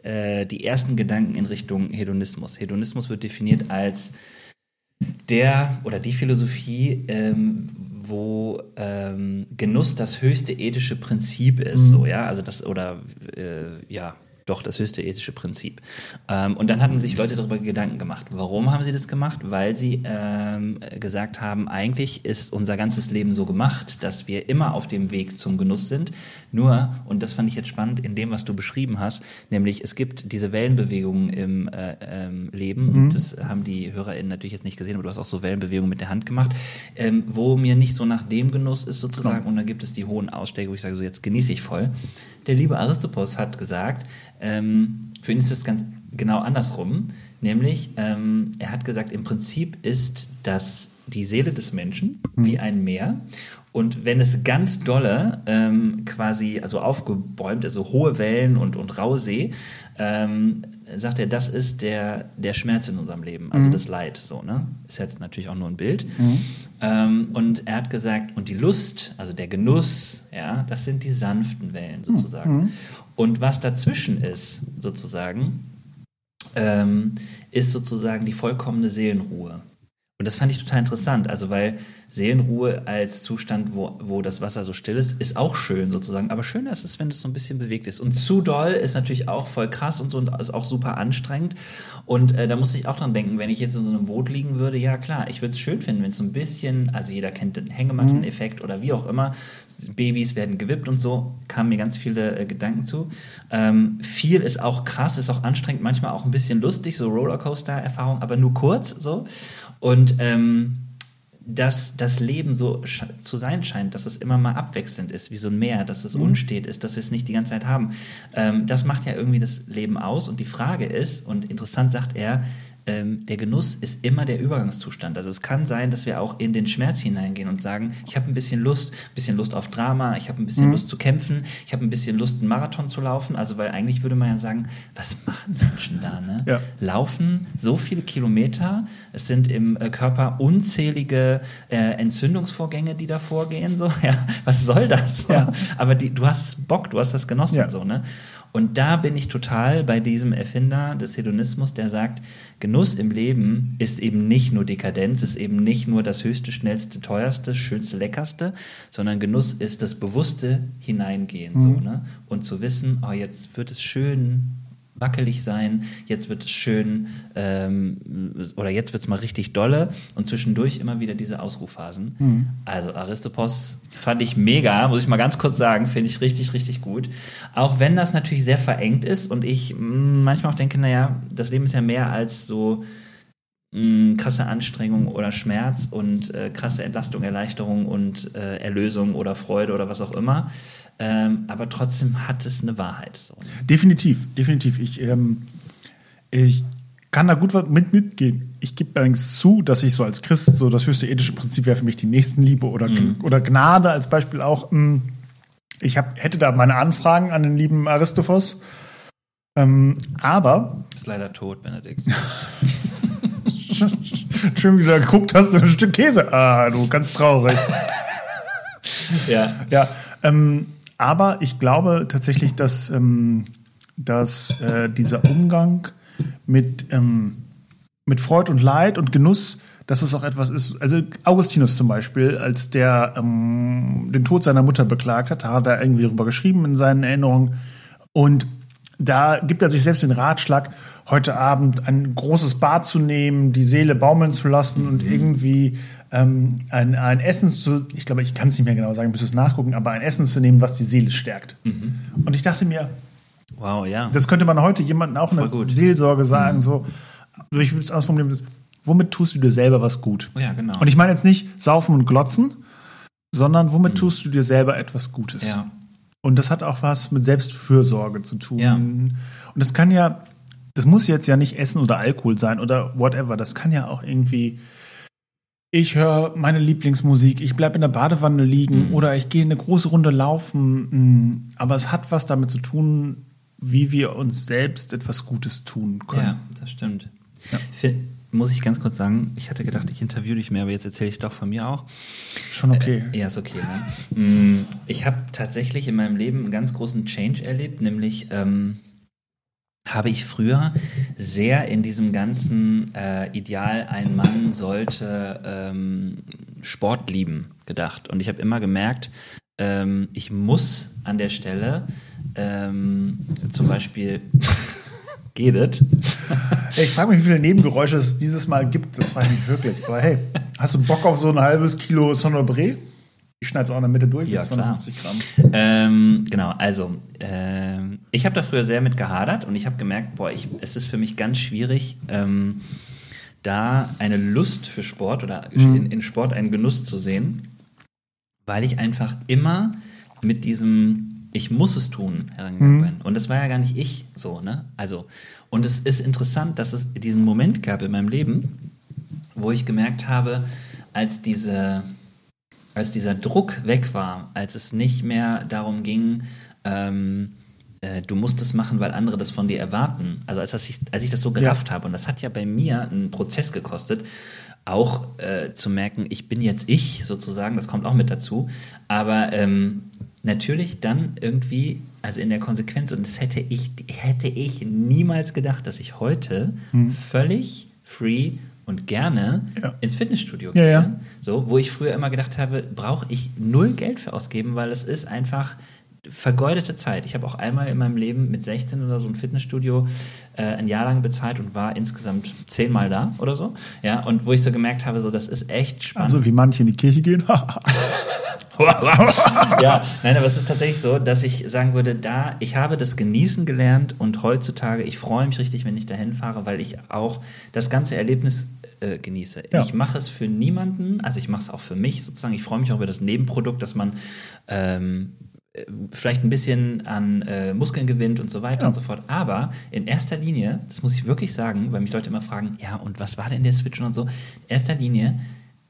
äh, die ersten Gedanken in Richtung Hedonismus. Hedonismus wird definiert als der oder die Philosophie, ähm, wo ähm, Genuss das höchste ethische Prinzip ist, so ja, also das oder äh, ja, doch das höchste ethische Prinzip. Ähm, und dann hatten sich Leute darüber Gedanken gemacht. Warum haben sie das gemacht? Weil sie ähm, gesagt haben, eigentlich ist unser ganzes Leben so gemacht, dass wir immer auf dem Weg zum Genuss sind. Nur, und das fand ich jetzt spannend in dem, was du beschrieben hast, nämlich es gibt diese Wellenbewegungen im äh, ähm, Leben, und das haben die HörerInnen natürlich jetzt nicht gesehen, aber du hast auch so Wellenbewegungen mit der Hand gemacht, ähm, wo mir nicht so nach dem Genuss ist sozusagen, und dann gibt es die hohen Ausschläge, wo ich sage, so jetzt genieße ich voll. Der liebe Aristoppos hat gesagt, ähm, für ihn ist das ganz genau andersrum, nämlich ähm, er hat gesagt, im Prinzip ist das die Seele des Menschen wie ein Meer. Und wenn es ganz dolle ähm, quasi, also aufgebäumt, also hohe Wellen und, und raue See, ähm, sagt er, das ist der, der Schmerz in unserem Leben, also das Leid, so, ne? Ist jetzt natürlich auch nur ein Bild. Ähm, und er hat gesagt, und die Lust, also der Genuss, ja, das sind die sanften Wellen sozusagen. Und was dazwischen ist, sozusagen, ähm, ist sozusagen die vollkommene Seelenruhe. Und das fand ich total interessant. Also, weil Seelenruhe als Zustand, wo, wo das Wasser so still ist, ist auch schön sozusagen. Aber schöner ist es, wenn es so ein bisschen bewegt ist. Und zu doll ist natürlich auch voll krass und so und ist auch super anstrengend. Und äh, da muss ich auch dran denken, wenn ich jetzt in so einem Boot liegen würde, ja klar, ich würde es schön finden, wenn es so ein bisschen, also jeder kennt den Hängematten-Effekt oder wie auch immer, Babys werden gewippt und so, kamen mir ganz viele äh, Gedanken zu. Ähm, viel ist auch krass, ist auch anstrengend, manchmal auch ein bisschen lustig, so Rollercoaster-Erfahrung, aber nur kurz so. Und ähm, dass das Leben so zu sein scheint, dass es immer mal abwechselnd ist, wie so ein Meer, dass es mhm. unstet ist, dass wir es nicht die ganze Zeit haben. Ähm, das macht ja irgendwie das Leben aus. Und die Frage ist, und interessant sagt er, ähm, der Genuss ist immer der Übergangszustand. Also es kann sein, dass wir auch in den Schmerz hineingehen und sagen, ich habe ein bisschen Lust, ein bisschen Lust auf Drama, ich habe ein bisschen mhm. Lust zu kämpfen, ich habe ein bisschen Lust, einen Marathon zu laufen. Also weil eigentlich würde man ja sagen, was machen Menschen da? Ne? Ja. Laufen so viele Kilometer, es sind im äh, Körper unzählige äh, Entzündungsvorgänge, die da vorgehen. So. Ja, was soll das? Ja. Aber die, du hast Bock, du hast das genossen. So, ne? Und da bin ich total bei diesem Erfinder des Hedonismus, der sagt, Genuss im Leben ist eben nicht nur Dekadenz, ist eben nicht nur das höchste, schnellste, teuerste, schönste, leckerste, sondern Genuss ist das bewusste Hineingehen. Mhm. So, ne? Und zu wissen, oh, jetzt wird es schön, wackelig sein, jetzt wird es schön ähm, oder jetzt wird es mal richtig dolle und zwischendurch immer wieder diese Ausrufphasen. Mhm. Also Aristopos fand ich mega, muss ich mal ganz kurz sagen, finde ich richtig, richtig gut. Auch wenn das natürlich sehr verengt ist und ich mm, manchmal auch denke, naja, das Leben ist ja mehr als so mh, mm, krasse Anstrengung oder Schmerz und äh, krasse Entlastung, Erleichterung und äh, Erlösung oder Freude oder was auch immer. Ähm, aber trotzdem hat es eine Wahrheit. So.
Definitiv, definitiv. Ich, ähm, ich kann da gut mit, mitgehen. Ich gebe allerdings zu, dass ich so als Christ so das höchste ethische Prinzip wäre für mich die Nächstenliebe oder, mhm. oder Gnade als Beispiel auch. Hm, ich hab, hätte da meine Anfragen an den lieben Aristophos. Ähm, aber.
Ist leider tot, Benedikt.
Schön, wie du da geguckt hast, ein Stück Käse. Ah, du, ganz traurig. ja. Ja. Ähm, aber ich glaube tatsächlich, dass, ähm, dass äh, dieser Umgang mit, ähm, mit Freud und Leid und Genuss, dass es auch etwas ist. Also Augustinus zum Beispiel, als der ähm, den Tod seiner Mutter beklagt hat, hat er irgendwie darüber geschrieben in seinen Erinnerungen. Und da gibt er sich selbst den Ratschlag, heute Abend ein großes Bad zu nehmen, die Seele baumeln zu lassen und mhm. irgendwie ähm, ein, ein Essen zu, ich glaube, ich kann es nicht mehr genau sagen, müsste es nachgucken, aber ein Essen zu nehmen, was die Seele stärkt. Mhm. Und ich dachte mir, wow, ja. Das könnte man heute jemandem auch in der. Seelsorge sagen, mhm. so, also ich würde es anders formulieren, womit tust du dir selber was gut? Ja, genau. Und ich meine jetzt nicht saufen und glotzen, sondern womit mhm. tust du dir selber etwas Gutes? Ja. Und das hat auch was mit Selbstfürsorge zu tun. Ja. Und das kann ja, das muss jetzt ja nicht Essen oder Alkohol sein oder whatever. Das kann ja auch irgendwie ich höre meine Lieblingsmusik, ich bleibe in der Badewanne liegen mhm. oder ich gehe eine große Runde laufen. Mm, aber es hat was damit zu tun, wie wir uns selbst etwas Gutes tun können.
Ja, das stimmt. Ja. muss ich ganz kurz sagen, ich hatte gedacht, ich interviewe dich mehr, aber jetzt erzähle ich doch von mir auch.
Schon okay.
Äh, ja, ist okay. Ne? Mm, ich habe tatsächlich in meinem Leben einen ganz großen Change erlebt, nämlich ähm, habe ich früher sehr in diesem ganzen äh, Ideal, ein Mann sollte ähm, Sport lieben, gedacht. Und ich habe immer gemerkt, ähm, ich muss an der Stelle ähm, zum Beispiel. Geht es?
Ich frage mich, wie viele Nebengeräusche es dieses Mal gibt. Das war nicht wirklich. Aber hey, hast du Bock auf so ein halbes Kilo Sonobré? Ich schneide es auch in der Mitte durch,
ja, 250 Gramm. Ähm, genau, also ähm, ich habe da früher sehr mit gehadert und ich habe gemerkt, boah, ich, es ist für mich ganz schwierig, ähm, da eine Lust für Sport oder mhm. in, in, Sport einen Genuss zu sehen, weil ich einfach immer mit diesem ich muss es tun herangegangen mhm. bin. Und das war ja gar nicht ich so, ne? Also, und es ist interessant, dass es diesen Moment gab in meinem Leben, wo ich gemerkt habe, als diese als dieser Druck weg war, als es nicht mehr darum ging, ähm, äh, du musst es machen, weil andere das von dir erwarten. Also als, ich, als ich das so gerafft ja. habe, und das hat ja bei mir einen Prozess gekostet, auch äh, zu merken, ich bin jetzt ich sozusagen, das kommt auch mit dazu, aber ähm, natürlich dann irgendwie, also in der Konsequenz, und das hätte ich, hätte ich niemals gedacht, dass ich heute hm. völlig free und gerne
Ja.
ins Fitnessstudio
Ja,
gehe.
ja.
So, wo ich früher immer gedacht habe, brauche ich null Geld für ausgeben, weil es ist einfach vergeudete Zeit. Ich habe auch einmal in meinem Leben mit 16 oder so ein Fitnessstudio äh, ein Jahr lang bezahlt und war insgesamt zehnmal da oder so. Ja, und wo ich so gemerkt habe, so das ist echt spannend.
Also wie manche in die Kirche gehen.
ja, nein, aber es ist tatsächlich so, dass ich sagen würde, da, ich habe das Genießen gelernt und heutzutage, ich freue mich richtig, wenn ich dahin fahre, weil ich auch das ganze Erlebnis äh, genieße.
Ja.
Ich mache es für niemanden, also ich mache es auch für mich sozusagen. Ich freue mich auch über das Nebenprodukt, dass man ähm, äh, vielleicht ein bisschen an äh, Muskeln gewinnt und so weiter
Ja.
und so fort. Aber in erster Linie, das muss ich wirklich sagen, weil mich Leute immer fragen, ja, und was war denn der Switch und so? In erster Linie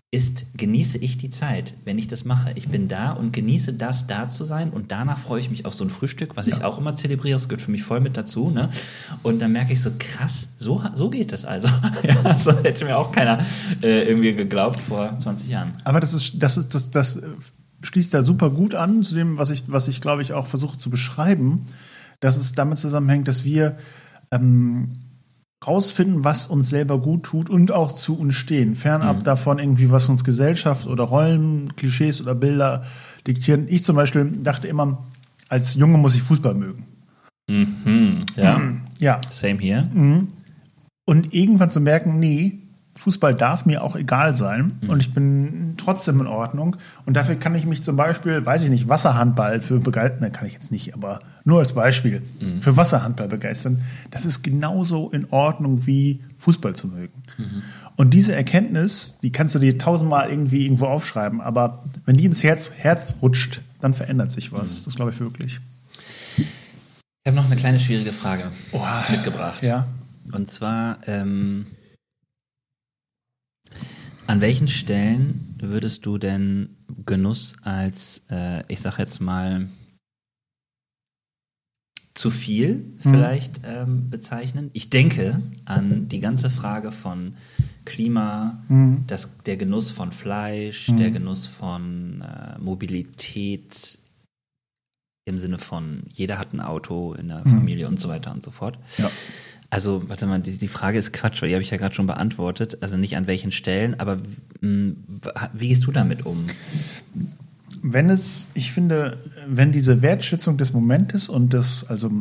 ist, genieße ich die Zeit, wenn ich das mache. Ich bin da und genieße das, da zu sein und danach freue ich mich auf so ein Frühstück, was ich auch immer zelebriere. Das gehört für mich voll mit dazu. Ne? Und dann merke ich so, krass, so, so geht das also. ja, so hätte mir auch keiner äh, irgendwie geglaubt vor 20 Jahren.
Aber das ist, das ist, das, das äh, schließt da super gut an zu dem, was ich, was ich glaube ich auch versuche zu beschreiben, dass es damit zusammenhängt, dass wir ähm, rausfinden, was uns selber gut tut und auch zu uns stehen. Fernab davon irgendwie, was uns Gesellschaft oder Rollen, Klischees oder Bilder diktieren. Ich zum Beispiel dachte immer, als Junge muss ich Fußball mögen.
Mhm. Ja,
Ja.
same hier.
Und irgendwann zu merken, nee, Fußball darf mir auch egal sein und ich bin trotzdem in Ordnung. Und dafür kann ich mich zum Beispiel, weiß ich nicht, Wasserhandball für begeistern, ne, kann ich jetzt nicht, aber nur als Beispiel, für Wasserhandball begeistern. Das ist genauso in Ordnung wie Fußball zu mögen. Und diese Erkenntnis, die kannst du dir tausendmal irgendwie irgendwo aufschreiben, aber wenn die ins Herz, Herz rutscht, dann verändert sich was. Das glaube ich wirklich.
Ich habe noch eine kleine schwierige Frage
Oha.
mitgebracht.
Ja.
Und zwar, ähm, an welchen Stellen würdest du denn Genuss als, äh, ich sag jetzt mal, zu viel vielleicht ähm, bezeichnen? Ich denke an die ganze Frage von Klima, das, der Genuss von Fleisch, der Genuss von äh, Mobilität im Sinne von jeder hat ein Auto in der Familie und so weiter und so fort.
Ja.
Also, warte mal, die, die Frage ist Quatsch, weil die habe ich ja gerade schon beantwortet. Also nicht an welchen Stellen, aber mh, wie gehst du damit um?
Wenn es, ich finde, wenn diese Wertschätzung des Momentes und das, also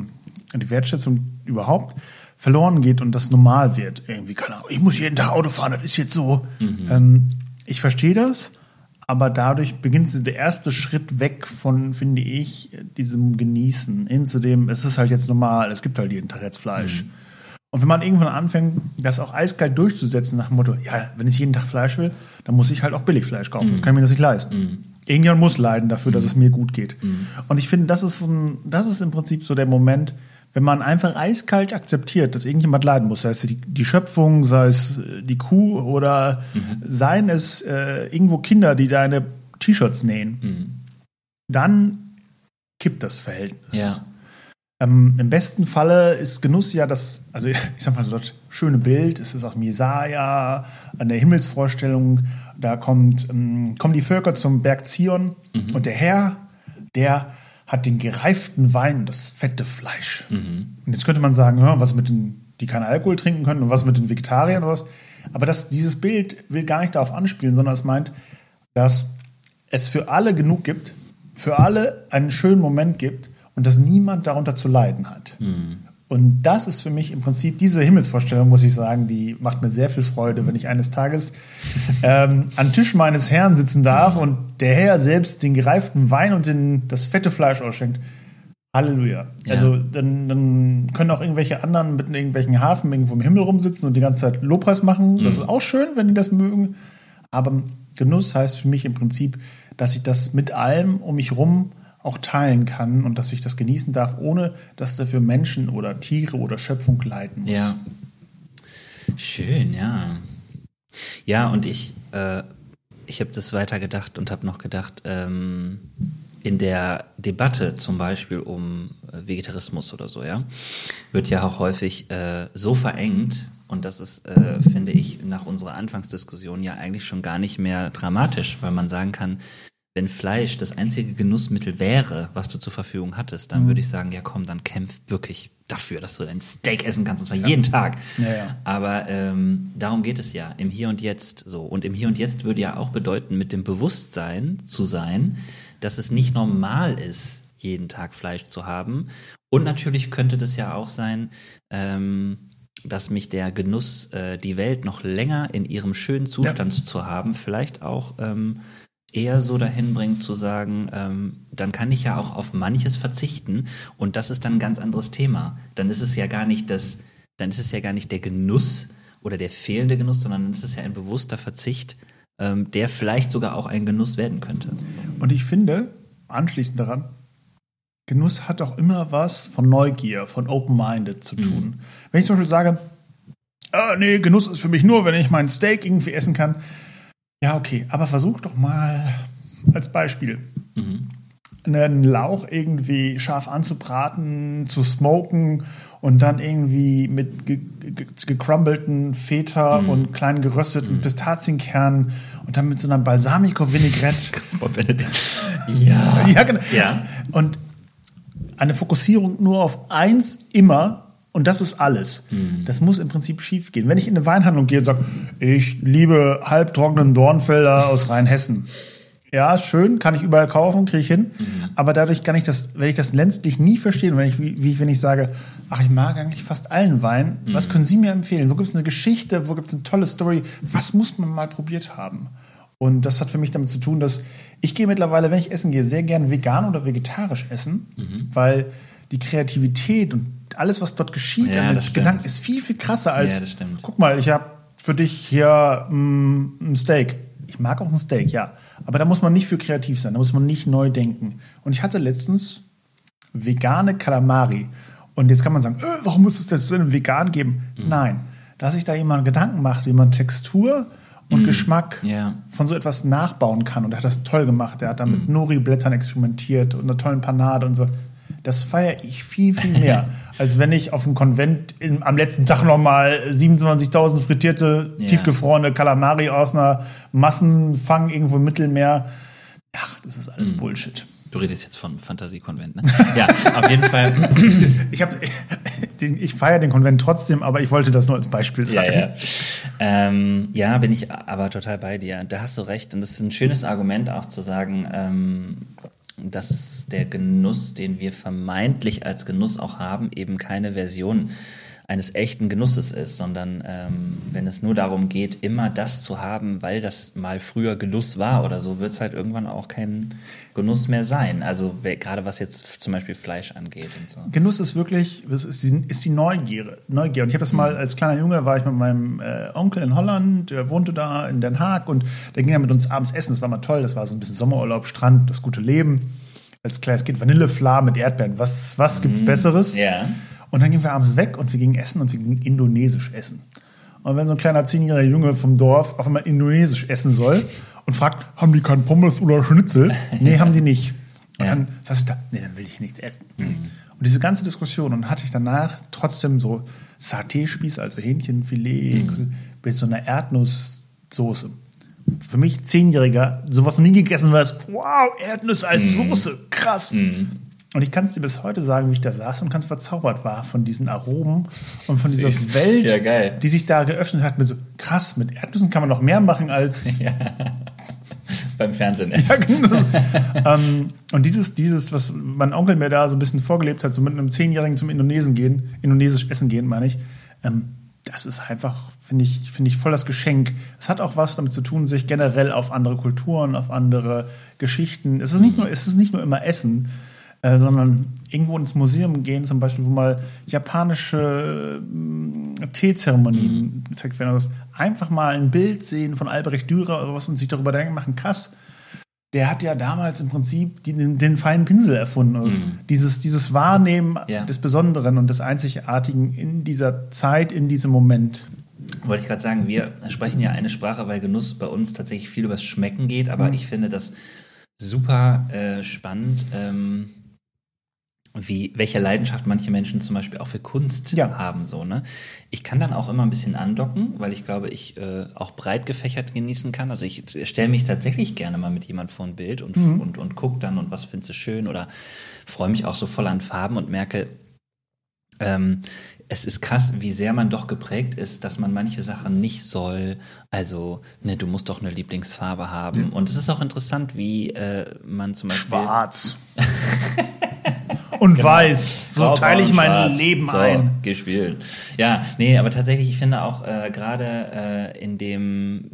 die Wertschätzung überhaupt verloren geht und das normal wird, irgendwie, keine Ahnung, ich muss jeden Tag Auto fahren, das ist jetzt so. Ähm, ich verstehe das, aber dadurch beginnt der erste Schritt weg von, finde ich, diesem Genießen hin zu dem, es ist halt jetzt normal, es gibt halt jeden Tag jetzt Fleisch. Und wenn man irgendwann anfängt, das auch eiskalt durchzusetzen nach dem Motto, ja, wenn ich jeden Tag Fleisch will, dann muss ich halt auch Billigfleisch kaufen. Das kann ich mir das nicht leisten. Irgendjemand muss leiden dafür, dass es mir gut geht. Und ich finde, das ist, so ein, das ist im Prinzip so der Moment, wenn man einfach eiskalt akzeptiert, dass irgendjemand leiden muss, sei es die, die Schöpfung, sei es äh, die Kuh oder seien es äh, irgendwo Kinder, die deine T-Shirts nähen, dann kippt das Verhältnis.
Ja.
Ähm, Im besten Falle ist Genuss ja das, also ich sag mal so das schöne Bild, es ist aus Jesaja, an der Himmelsvorstellung, da kommt, ähm, kommen die Völker zum Berg Zion. Und der Herr, der hat den gereiften Wein, das fette Fleisch. Und jetzt könnte man sagen, hör, was mit den, die keinen Alkohol trinken können und was mit den Vegetariern oder was. Aber das, dieses Bild will gar nicht darauf anspielen, sondern es meint, dass es für alle genug gibt, für alle einen schönen Moment gibt und dass niemand darunter zu leiden hat. Und das ist für mich im Prinzip diese Himmelsvorstellung, muss ich sagen, die macht mir sehr viel Freude, wenn ich eines Tages ähm, an Tisch meines Herrn sitzen darf und der Herr selbst den gereiften Wein und den, das fette Fleisch ausschenkt. Halleluja.
Ja.
Also dann, dann können auch irgendwelche anderen mit irgendwelchen Hafen irgendwo im Himmel rumsitzen und die ganze Zeit Lobpreis machen. Das ist auch schön, wenn die das mögen. Aber Genuss heißt für mich im Prinzip, dass ich das mit allem um mich rum auch teilen kann und dass ich das genießen darf, ohne dass dafür Menschen oder Tiere oder Schöpfung leiden muss.
Ja. Schön, ja. Ja, und ich, äh, ich habe das weitergedacht und habe noch gedacht, ähm, in der Debatte zum Beispiel um äh, Vegetarismus oder so, ja, wird ja auch häufig äh, so verengt, und das ist, äh, finde ich, nach unserer Anfangsdiskussion ja eigentlich schon gar nicht mehr dramatisch, weil man sagen kann, wenn Fleisch das einzige Genussmittel wäre, was du zur Verfügung hattest, dann würde ich sagen, ja komm, dann kämpf wirklich dafür, dass du dein Steak essen kannst, und zwar jeden Tag.
Ja, ja.
Aber ähm, darum geht es ja, im Hier und Jetzt so. Und im Hier und Jetzt würde ja auch bedeuten, mit dem Bewusstsein zu sein, dass es nicht normal ist, jeden Tag Fleisch zu haben. Und natürlich könnte das ja auch sein, ähm, dass mich der Genuss, äh, die Welt noch länger in ihrem schönen Zustand zu haben, vielleicht auch ähm, eher so dahin bringt zu sagen, ähm, dann kann ich ja auch auf manches verzichten und das ist dann ein ganz anderes Thema. Dann ist es ja gar nicht das, dann ist es ja gar nicht der Genuss oder der fehlende Genuss, sondern dann ist es ja ein bewusster Verzicht, ähm, der vielleicht sogar auch ein Genuss werden könnte.
Und ich finde, anschließend daran, Genuss hat auch immer was von Neugier, von Open-Minded zu tun. Wenn ich zum Beispiel sage, ah, nee, Genuss ist für mich nur, wenn ich mein Steak irgendwie essen kann. Ja, okay, aber versuch doch mal als Beispiel einen Lauch irgendwie scharf anzubraten, zu smoken und dann irgendwie mit ge ge gecrumbelten Feta und kleinen gerösteten Pistazienkernen und dann mit so einer Balsamico-Vinaigrette.
Ja.
Ja, genau.
Ja.
Und eine Fokussierung nur auf eins immer und das ist alles.
Mhm.
Das muss im Prinzip schief gehen. Wenn ich in eine Weinhandlung gehe und sage, ich liebe halbtrockenen Dornfelder aus Rheinhessen. Ja, schön, kann ich überall kaufen, kriege ich hin.
Mhm.
Aber dadurch kann ich das, wenn ich das letztlich nie verstehen, wenn ich, wie, wie wenn ich sage, ach, ich mag eigentlich fast allen Wein,
Mhm.
was können Sie mir empfehlen? Wo gibt es eine Geschichte? Wo gibt es eine tolle Story? Was muss man mal probiert haben? Und das hat für mich damit zu tun, dass ich gehe mittlerweile, wenn ich essen gehe, sehr gern vegan oder vegetarisch essen,
Mhm.
weil die Kreativität und alles, was dort geschieht,
Ja,
an den. Gedanken, ist viel, viel krasser als,
Ja, das stimmt.
guck mal, ich habe für dich hier mm, ein Steak. Ich mag auch ein Steak, ja. Aber da muss man nicht für kreativ sein, da muss man nicht neu denken. Und ich hatte letztens vegane Kalamari. Und jetzt kann man sagen, äh, warum muss es das denn vegan geben?
Mhm.
Nein, dass sich da jemand Gedanken macht, wie man Textur und Geschmack
Mhm. Ja.
von so etwas nachbauen kann. Und er hat das toll gemacht. Er hat da mit
Mhm.
Nori-Blättern experimentiert und einer tollen Panade und so. Das feiere ich viel, viel mehr, als wenn ich auf dem Konvent in, am letzten Tag nochmal 27.000 frittierte,
Ja.
tiefgefrorene Kalamari aus einer Massenfang irgendwo im Mittelmeer. Ach, das ist
Mhm.
alles Bullshit.
Du redest jetzt von Fantasiekonvent, ne? Ja, auf jeden Fall.
Ich, hab, ich feiere den Konvent trotzdem, aber ich wollte das nur als Beispiel
Ja,
sagen.
ja. Ähm, ja, bin ich aber total bei dir. Da hast du recht. Und das ist ein schönes Argument auch zu sagen, ähm, dass der Genuss, den wir vermeintlich als Genuss auch haben, eben keine Version eines echten Genusses ist, sondern ähm, wenn es nur darum geht, immer das zu haben, weil das mal früher Genuss war oder so, wird es halt irgendwann auch kein Genuss mehr sein. Also gerade was jetzt zum Beispiel Fleisch angeht und so.
Genuss ist wirklich, ist die, ist die Neugier. Neugier. Und ich habe das mal als kleiner Junge, war ich mit meinem äh, Onkel in Holland, der wohnte da in Den Haag und der ging ja mit uns abends essen. Das war mal toll. Das war so ein bisschen Sommerurlaub, Strand, das gute Leben. Als kleines Kind Vanillefla mit Erdbeeren. Was, was gibt's Besseres?
Ja.
Und dann gingen wir abends weg und wir gingen essen und wir gingen indonesisch essen. Und wenn so ein kleiner zehnjähriger Junge vom Dorf auf einmal indonesisch essen soll und fragt, haben die keinen Pommes oder Schnitzel? Nee, haben die nicht. Und
Ja.
dann saß ich da, nee, dann will ich nichts essen. Und diese ganze Diskussion und hatte ich danach trotzdem so Saté-Spieß, also Hähnchenfilet, mit so einer Erdnusssoße. Für mich Zehnjähriger, sowas noch nie gegessen, weil es, wow, Erdnüsse als Soße, krass. Und ich kann es dir bis heute sagen, wie ich da saß und ganz verzaubert war von diesen Aromen und von dieser
Süß.
Welt,
Ja,
die sich da geöffnet hat. Mit so, krass, mit Erdnüssen kann man noch mehr machen als
Beim Fernsehen
Ja,
essen.
genau. ähm, und dieses, dieses, was mein Onkel mir da so ein bisschen vorgelebt hat, so mit einem Zehnjährigen zum Indonesen gehen, indonesisch essen gehen, meine ich, ähm, das ist einfach, finde ich, finde ich voll das Geschenk. Es hat auch was damit zu tun, sich generell auf andere Kulturen, auf andere Geschichten. Es ist nicht nur, es ist nicht nur immer Essen, äh, sondern irgendwo ins Museum gehen, zum Beispiel, wo mal japanische äh, Teezeremonien gezeigt werden. Also einfach mal ein Bild sehen von Albrecht Dürer oder was und sich darüber Gedanken machen, krass, der hat ja damals im Prinzip die, den, den feinen Pinsel erfunden. Also dieses, dieses Wahrnehmen
Ja.
des Besonderen und des Einzigartigen in dieser Zeit, in diesem Moment.
Wollte ich gerade sagen, wir sprechen ja eine Sprache, weil Genuss bei uns tatsächlich viel übers Schmecken geht, aber
Mhm.
ich finde das super äh, spannend, ähm, wie, welche Leidenschaft manche Menschen zum Beispiel auch für Kunst
Ja.
haben. So, ne? Ich kann dann auch immer ein bisschen andocken, weil ich glaube, ich äh, auch breit gefächert genießen kann. Also ich stelle mich tatsächlich gerne mal mit jemand vor ein Bild und,
Mhm.
und, und gucke dann und was findest du schön oder freue mich auch so voll an Farben und merke, ähm, es ist krass, wie sehr man doch geprägt ist, dass man manche Sachen nicht soll. Also, ne, du musst doch eine Lieblingsfarbe haben. Und es ist auch interessant, wie äh, man zum Beispiel.
Schwarz. Und
Genau.
weiß. So
Grau,
teile ich mein
schwarz.
Leben
so,
ein.
Gespielt. Ja, nee, aber tatsächlich, ich finde auch äh, gerade äh, in dem,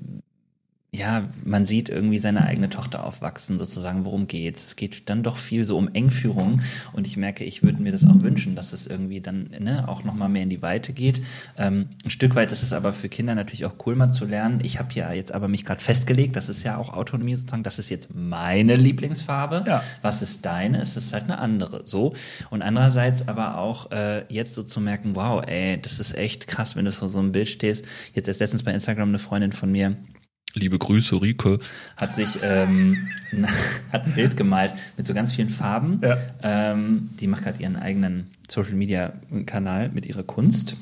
ja, man sieht irgendwie seine eigene Tochter aufwachsen, sozusagen, worum geht's? Es geht dann doch viel so um Engführung und ich merke, ich würde mir das auch wünschen, dass es irgendwie dann ne, auch nochmal mehr in die Weite geht. Ähm, ein Stück weit ist es aber für Kinder natürlich auch cool mal zu lernen. Ich habe ja jetzt aber mich gerade festgelegt, das ist ja auch Autonomie sozusagen, das ist jetzt meine Lieblingsfarbe.
Ja.
Was ist deine? Es ist halt eine andere. So. Und andererseits aber auch äh, jetzt so zu merken, wow, ey, das ist echt krass, wenn du vor so einem Bild stehst. Jetzt erst letztens bei Instagram eine Freundin von mir, liebe Grüße, Rike, hat sich ähm, hat ein Bild gemalt mit so ganz vielen Farben.
Ja.
Ähm, die macht gerade ihren eigenen Social Media Kanal mit ihrer Kunst.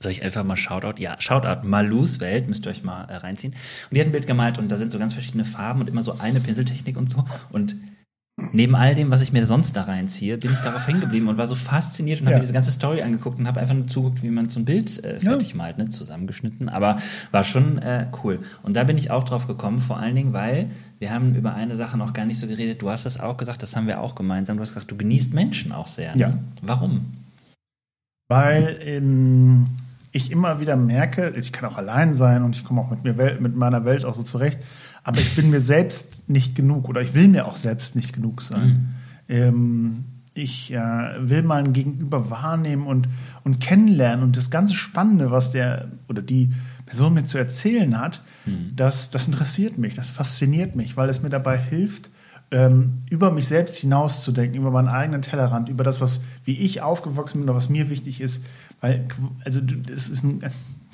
Soll ich einfach mal Shoutout? Ja, Shoutout Malus Welt, müsst ihr euch mal äh, reinziehen. Und die hat ein Bild gemalt und da sind so ganz verschiedene Farben und immer so eine Pinseltechnik und so. Und neben all dem, was ich mir sonst da reinziehe, bin ich darauf hängen geblieben und war so fasziniert und
Ja.
habe mir diese ganze Story angeguckt und habe einfach nur zugeguckt, wie man so ein Bild äh, fertig malt, ne, zusammengeschnitten. Aber war schon äh, cool. Und da bin ich auch drauf gekommen, vor allen Dingen, weil wir haben über eine Sache noch gar nicht so geredet. Du hast das auch gesagt, das haben wir auch gemeinsam. Du hast gesagt, du genießt Menschen auch sehr. Ne?
Ja.
Warum?
Weil ähm, ich immer wieder merke, ich kann auch allein sein und ich komme auch mit, mir mit meiner Welt auch so zurecht, aber ich bin mir selbst nicht genug oder ich will mir auch selbst nicht genug sein. Ähm, ich äh, will mein Gegenüber wahrnehmen und, und kennenlernen und das ganze Spannende, was der oder die Person mir zu erzählen hat, das, das interessiert mich, das fasziniert mich, weil es mir dabei hilft, ähm, über mich selbst hinauszudenken, über meinen eigenen Tellerrand, über das, was, wie ich aufgewachsen bin oder was mir wichtig ist. Weil, also, es ist ein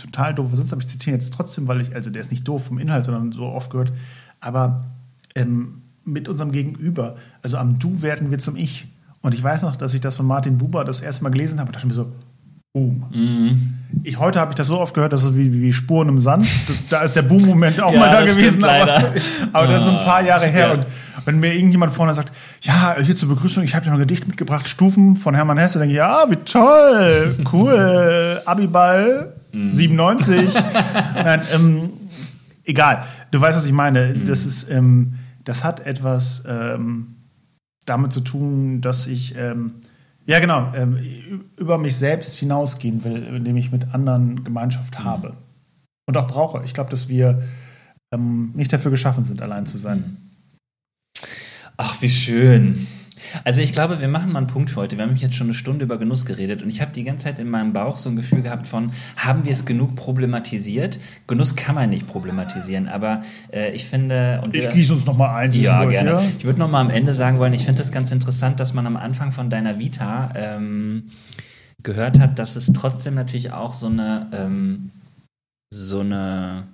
total doofer Satz, aber ich zitiere jetzt trotzdem, weil ich, also der ist nicht doof vom Inhalt, sondern so oft gehört, aber ähm, mit unserem Gegenüber, also am Du werden wir zum Ich. Und ich weiß noch, dass ich das von Martin Buber das erste Mal gelesen habe und dachte mir so, Boom. Ich, heute habe ich das so oft gehört, dass so wie, wie Spuren im Sand. Das, da ist der Boom-Moment auch
Ja,
mal da gewesen, aber, aber das ist ein paar Jahre her.
Ja.
Und wenn mir irgendjemand vorne sagt, ja, hier zur Begrüßung, ich habe dir noch ein Gedicht mitgebracht, Stufen von Hermann Hesse, denke ich, ja, wie toll, cool, Abiball,
Mhm.
97. Nein, ähm, egal. Du weißt, was ich meine.
Mhm.
Das ist, ähm, das hat etwas ähm, damit zu tun, dass ich ähm, ja genau ähm, über mich selbst hinausgehen will, indem ich mit anderen Gemeinschaft habe und auch brauche. Ich glaube, dass wir ähm, nicht dafür geschaffen sind, allein zu sein.
Ach, wie schön. Also ich glaube, wir machen mal einen Punkt für heute. Wir haben jetzt schon eine Stunde über Genuss geredet und ich habe die ganze Zeit in meinem Bauch so ein Gefühl gehabt von, haben wir es genug problematisiert? Genuss kann man nicht problematisieren, aber äh, ich finde... Und
Ich gieße uns noch mal ein.
ja, gerne.
ja?
Ich würde noch mal am Ende sagen wollen, ich finde es ganz interessant, dass man am Anfang von deiner Vita ähm, gehört hat, dass es trotzdem natürlich auch so eine, ähm, so eine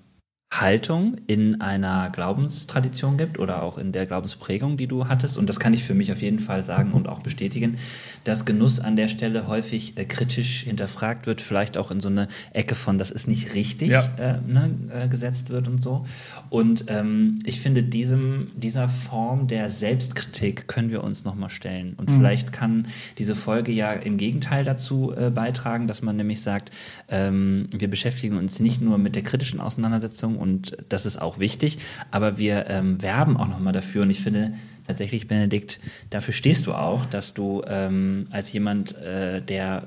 Haltung in einer Glaubenstradition gibt oder auch in der Glaubensprägung, die du hattest. Und das kann ich für mich auf jeden Fall sagen und auch bestätigen, dass Genuss an der Stelle häufig äh, kritisch hinterfragt wird, vielleicht auch in so eine Ecke von, das ist nicht richtig
Ja.
äh, ne, äh, gesetzt wird und so. Und ähm, ich finde, diesem, dieser Form der Selbstkritik können wir uns nochmal stellen. Und vielleicht kann diese Folge ja im Gegenteil dazu äh, beitragen, dass man nämlich sagt, ähm, wir beschäftigen uns nicht nur mit der kritischen Auseinandersetzung und das ist auch wichtig, aber wir ähm, werben auch nochmal dafür. Und ich finde, tatsächlich, Benedikt, dafür stehst du auch, dass du ähm, als jemand, äh, der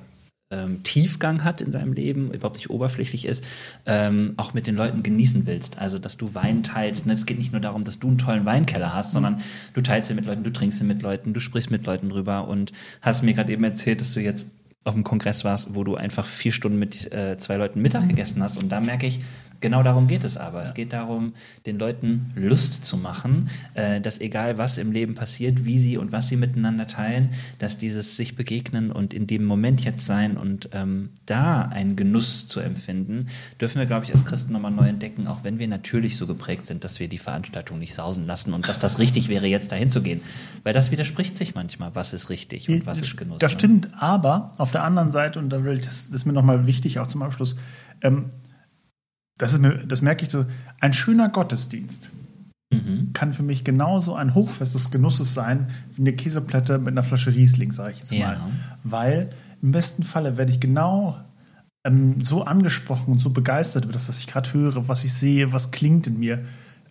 ähm, Tiefgang hat in seinem Leben, überhaupt nicht oberflächlich ist, ähm, auch mit den Leuten genießen willst. Also, dass du Wein teilst. Ne? Es geht nicht nur darum, dass du einen tollen Weinkeller hast, sondern du teilst ihn mit Leuten, du trinkst ihn mit Leuten, du sprichst mit Leuten drüber und hast mir gerade eben erzählt, dass du jetzt auf dem Kongress warst, wo du einfach vier Stunden mit äh, zwei Leuten Mittag gegessen hast. Und da merke ich, genau darum geht es aber. Es geht darum, den Leuten Lust zu machen, äh, dass egal was im Leben passiert, wie sie und was sie miteinander teilen, dass dieses sich begegnen und in dem Moment jetzt sein und ähm, da einen Genuss zu empfinden, dürfen wir, glaube ich, als Christen nochmal neu entdecken, auch wenn wir natürlich so geprägt sind, dass wir die Veranstaltung nicht sausen lassen und dass das richtig wäre, jetzt dahin zu gehen. Weil das widerspricht sich manchmal, was ist richtig und was ist Genuss.
Das stimmt, aber auf der anderen Seite, und da will ich, das, das ist mir nochmal wichtig, auch zum Abschluss, ähm, das, ist mir, das merke ich so, ein schöner Gottesdienst
Mhm.
kann für mich genauso ein Hochfest des Genusses sein wie eine Käseplatte mit einer Flasche Riesling, sage ich jetzt
Ja.
mal. Weil im besten Falle werde ich genau ähm, so angesprochen und so begeistert über das, was ich gerade höre, was ich sehe, was klingt in mir,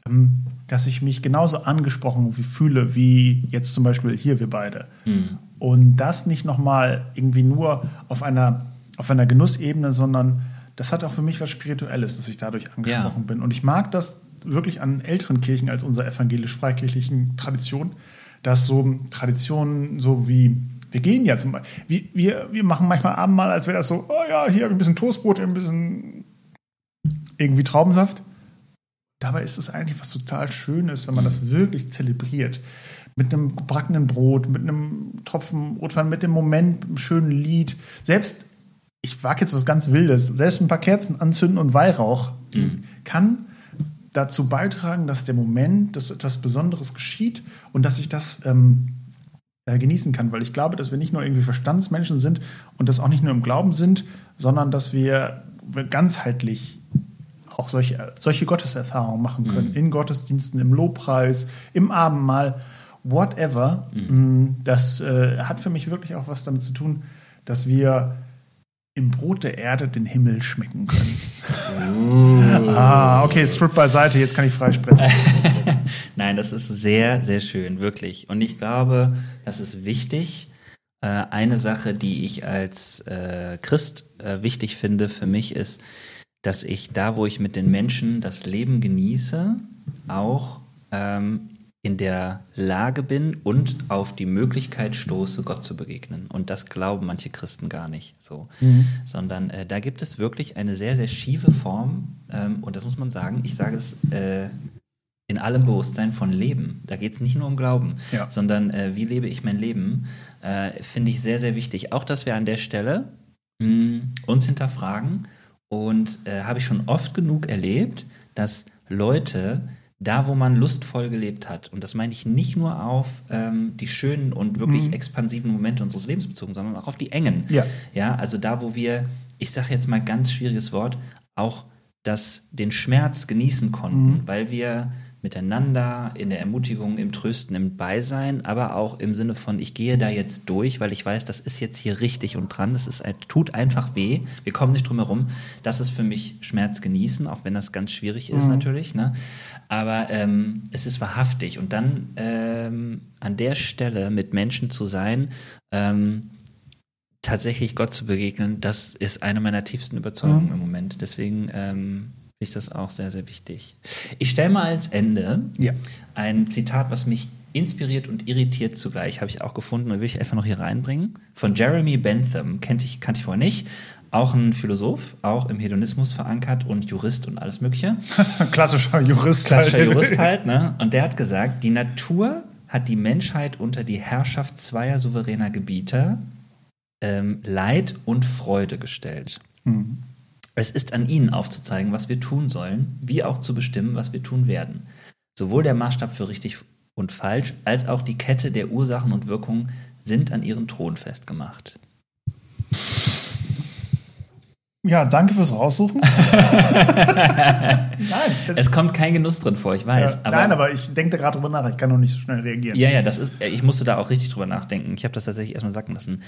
ähm, dass ich mich genauso angesprochen wie fühle, wie jetzt zum Beispiel hier wir beide. Mhm. Und das nicht nochmal irgendwie nur auf einer, auf einer Genussebene, sondern das hat auch für mich was Spirituelles, dass ich dadurch angesprochen ja. bin. Und ich mag das wirklich an älteren Kirchen als unserer evangelisch-freikirchlichen Tradition, dass so Traditionen so wie wir gehen ja zum Beispiel, wir, wir machen manchmal Abendmahl, als wäre das so, oh ja, hier ein bisschen Toastbrot, ein bisschen irgendwie Traubensaft. Dabei ist es eigentlich was total Schönes, wenn man das mhm. wirklich zelebriert. Mit einem gebackenen Brot, mit einem Tropfen Rotwein, mit dem Moment, einem schönen Lied. Selbst, ich wage jetzt was ganz Wildes, selbst ein paar Kerzen anzünden und Weihrauch mhm. kann dazu beitragen, dass der Moment, dass etwas Besonderes geschieht und dass ich das ähm, äh, genießen kann. Weil ich glaube, dass wir nicht nur irgendwie Verstandsmenschen sind und das auch nicht nur im Glauben sind, sondern dass wir ganzheitlich auch solche, solche Gotteserfahrungen machen können. Mhm. In Gottesdiensten, im Lobpreis, im Abendmahl, whatever. Mhm. Mm, das äh, hat für mich wirklich auch was damit zu tun, dass wir im Brot der Erde den Himmel schmecken können. Uh. ah, okay, Strip beiseite, jetzt kann ich freisprechen.
Nein, das ist sehr, sehr schön, wirklich. Und ich glaube, das ist wichtig. Äh, eine Sache, die ich als äh, Christ äh, wichtig finde für mich, ist, dass ich da, wo ich mit den Menschen das Leben genieße, auch ähm, in der Lage bin und auf die Möglichkeit stoße, Gott zu begegnen. Und das glauben manche Christen gar nicht so. Mhm. Sondern äh, da gibt es wirklich eine sehr, sehr schiefe Form, ähm, und das muss man sagen, ich sage es äh, in allem Bewusstsein von Leben. Da geht es nicht nur um Glauben, ja. sondern äh, wie lebe ich mein Leben, äh, finde ich sehr, sehr wichtig. Auch, dass wir an der Stelle mh, mm, uns hinterfragen und äh, habe ich schon oft genug erlebt, dass Leute da, wo man lustvoll gelebt hat, und das meine ich nicht nur auf ähm, die schönen und wirklich mhm. expansiven Momente unseres Lebens bezogen, sondern auch auf die engen. Ja. Ja, also da, wo wir, ich sage jetzt mal ganz schwieriges Wort, auch das, den Schmerz genießen konnten, mhm. weil wir miteinander, in der Ermutigung, im Trösten, im Beisein, aber auch im Sinne von, ich gehe da jetzt durch, weil ich weiß, das ist jetzt hier richtig und dran, das ist, tut einfach weh, wir kommen nicht drum herum. Das ist für mich Schmerz genießen, auch wenn das ganz schwierig ist mhm. natürlich. Ne? Aber ähm, es ist wahrhaftig. Und dann ähm, an der Stelle mit Menschen zu sein, ähm, tatsächlich Gott zu begegnen, das ist eine meiner tiefsten Überzeugungen mhm. im Moment. Deswegen ähm, finde ich das auch sehr, sehr wichtig. Ich stelle mal als Ende ja. ein Zitat, was mich inspiriert und irritiert zugleich, habe ich auch gefunden und will ich einfach noch hier reinbringen. Von Jeremy Bentham, kannte ich, kannte ich vorher nicht. Auch ein Philosoph, auch im Hedonismus verankert und Jurist und alles Mögliche.
Klassischer Jurist.
Klassischer halt. Jurist halt, ne? Und der hat gesagt, die Natur hat die Menschheit unter die Herrschaft zweier souveräner Gebieter ähm, Leid und Freude gestellt. Mhm. Es ist an ihnen aufzuzeigen, was wir tun sollen, wie auch zu bestimmen, was wir tun werden. Sowohl der Maßstab für richtig und falsch, als auch die Kette der Ursachen und Wirkungen sind an ihren Thron festgemacht.
Ja, danke fürs Raussuchen.
nein, es kommt kein Genuss drin vor, ich weiß.
Ja, aber nein, aber ich denke gerade drüber nach. Ich kann noch nicht so schnell reagieren.
Ja, ja, das ist. Ich musste da auch richtig drüber nachdenken. Ich habe das tatsächlich erstmal sacken lassen.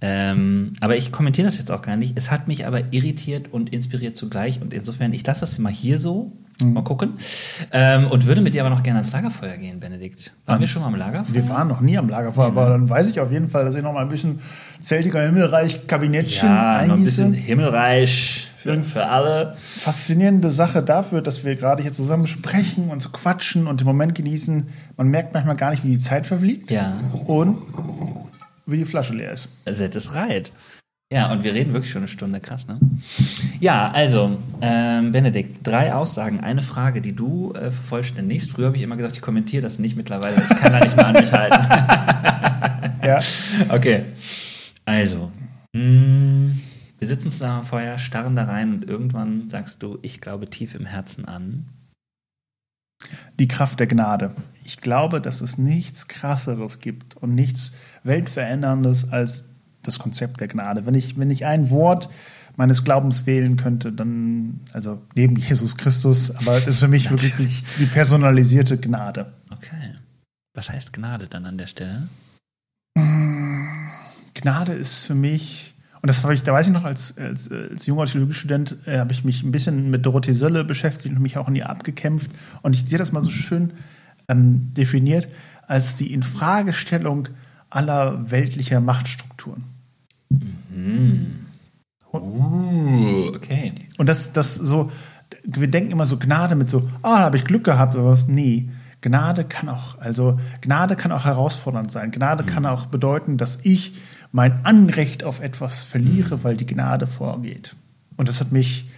Ähm, aber ich kommentiere das jetzt auch gar nicht. Es hat mich aber irritiert und inspiriert zugleich. Und insofern, ich lasse das mal hier so. Mhm. Mal gucken. Ähm, und würde mit dir aber noch gerne ans Lagerfeuer gehen, Benedikt. Waren Ans, wir schon mal am Lagerfeuer?
Wir waren noch nie am Lagerfeuer, ja, aber dann weiß ich auf jeden Fall, dass ich noch mal ein bisschen Zeltiger Himmelreich Kabinettchen ja,
eingieße. ein bisschen Himmelreich für, für alle.
Faszinierende Sache dafür, dass wir gerade hier zusammen sprechen und so quatschen und den Moment genießen. Man merkt manchmal gar nicht, wie die Zeit verfliegt.
Ja.
Und wie die Flasche leer ist.
That is right. Ja, und wir reden wirklich schon eine Stunde, krass, ne? Ja, also, ähm, Benedikt, drei Aussagen, eine Frage, die du äh, vervollständigst. Früher habe ich immer gesagt, ich kommentiere das nicht mittlerweile, ich kann da nicht mehr an mich halten. ja. Okay. Also, mh, mm, wir sitzen am Feuer, starren da rein und irgendwann sagst du, ich glaube tief im Herzen an.
Die Kraft der Gnade. Ich glaube, dass es nichts Krasseres gibt und nichts Weltveränderndes als das Konzept der Gnade. Wenn ich, wenn ich ein Wort meines Glaubens wählen könnte, dann, also neben Jesus Christus, aber das ist für mich wirklich die, die, personalisierte Gnade.
Okay. Was heißt Gnade dann an der Stelle?
Gnade ist für mich Und das habe ich, da weiß ich noch, als, als, als junger Theologiestudent äh, habe ich mich ein bisschen mit Dorothee Sölle beschäftigt und mich auch in ihr abgekämpft. Und ich sehe das mal so schön ähm, definiert als die Infragestellung aller weltlicher Machtstrukturen.
Uh, okay.
Und das, das so, wir denken immer so Gnade mit so, ah, da habe ich Glück gehabt oder was. Nee. Gnade kann auch, also Gnade kann auch herausfordernd sein. Gnade kann auch bedeuten, dass ich mein Anrecht auf etwas verliere, weil die Gnade vorgeht. Und das hat mich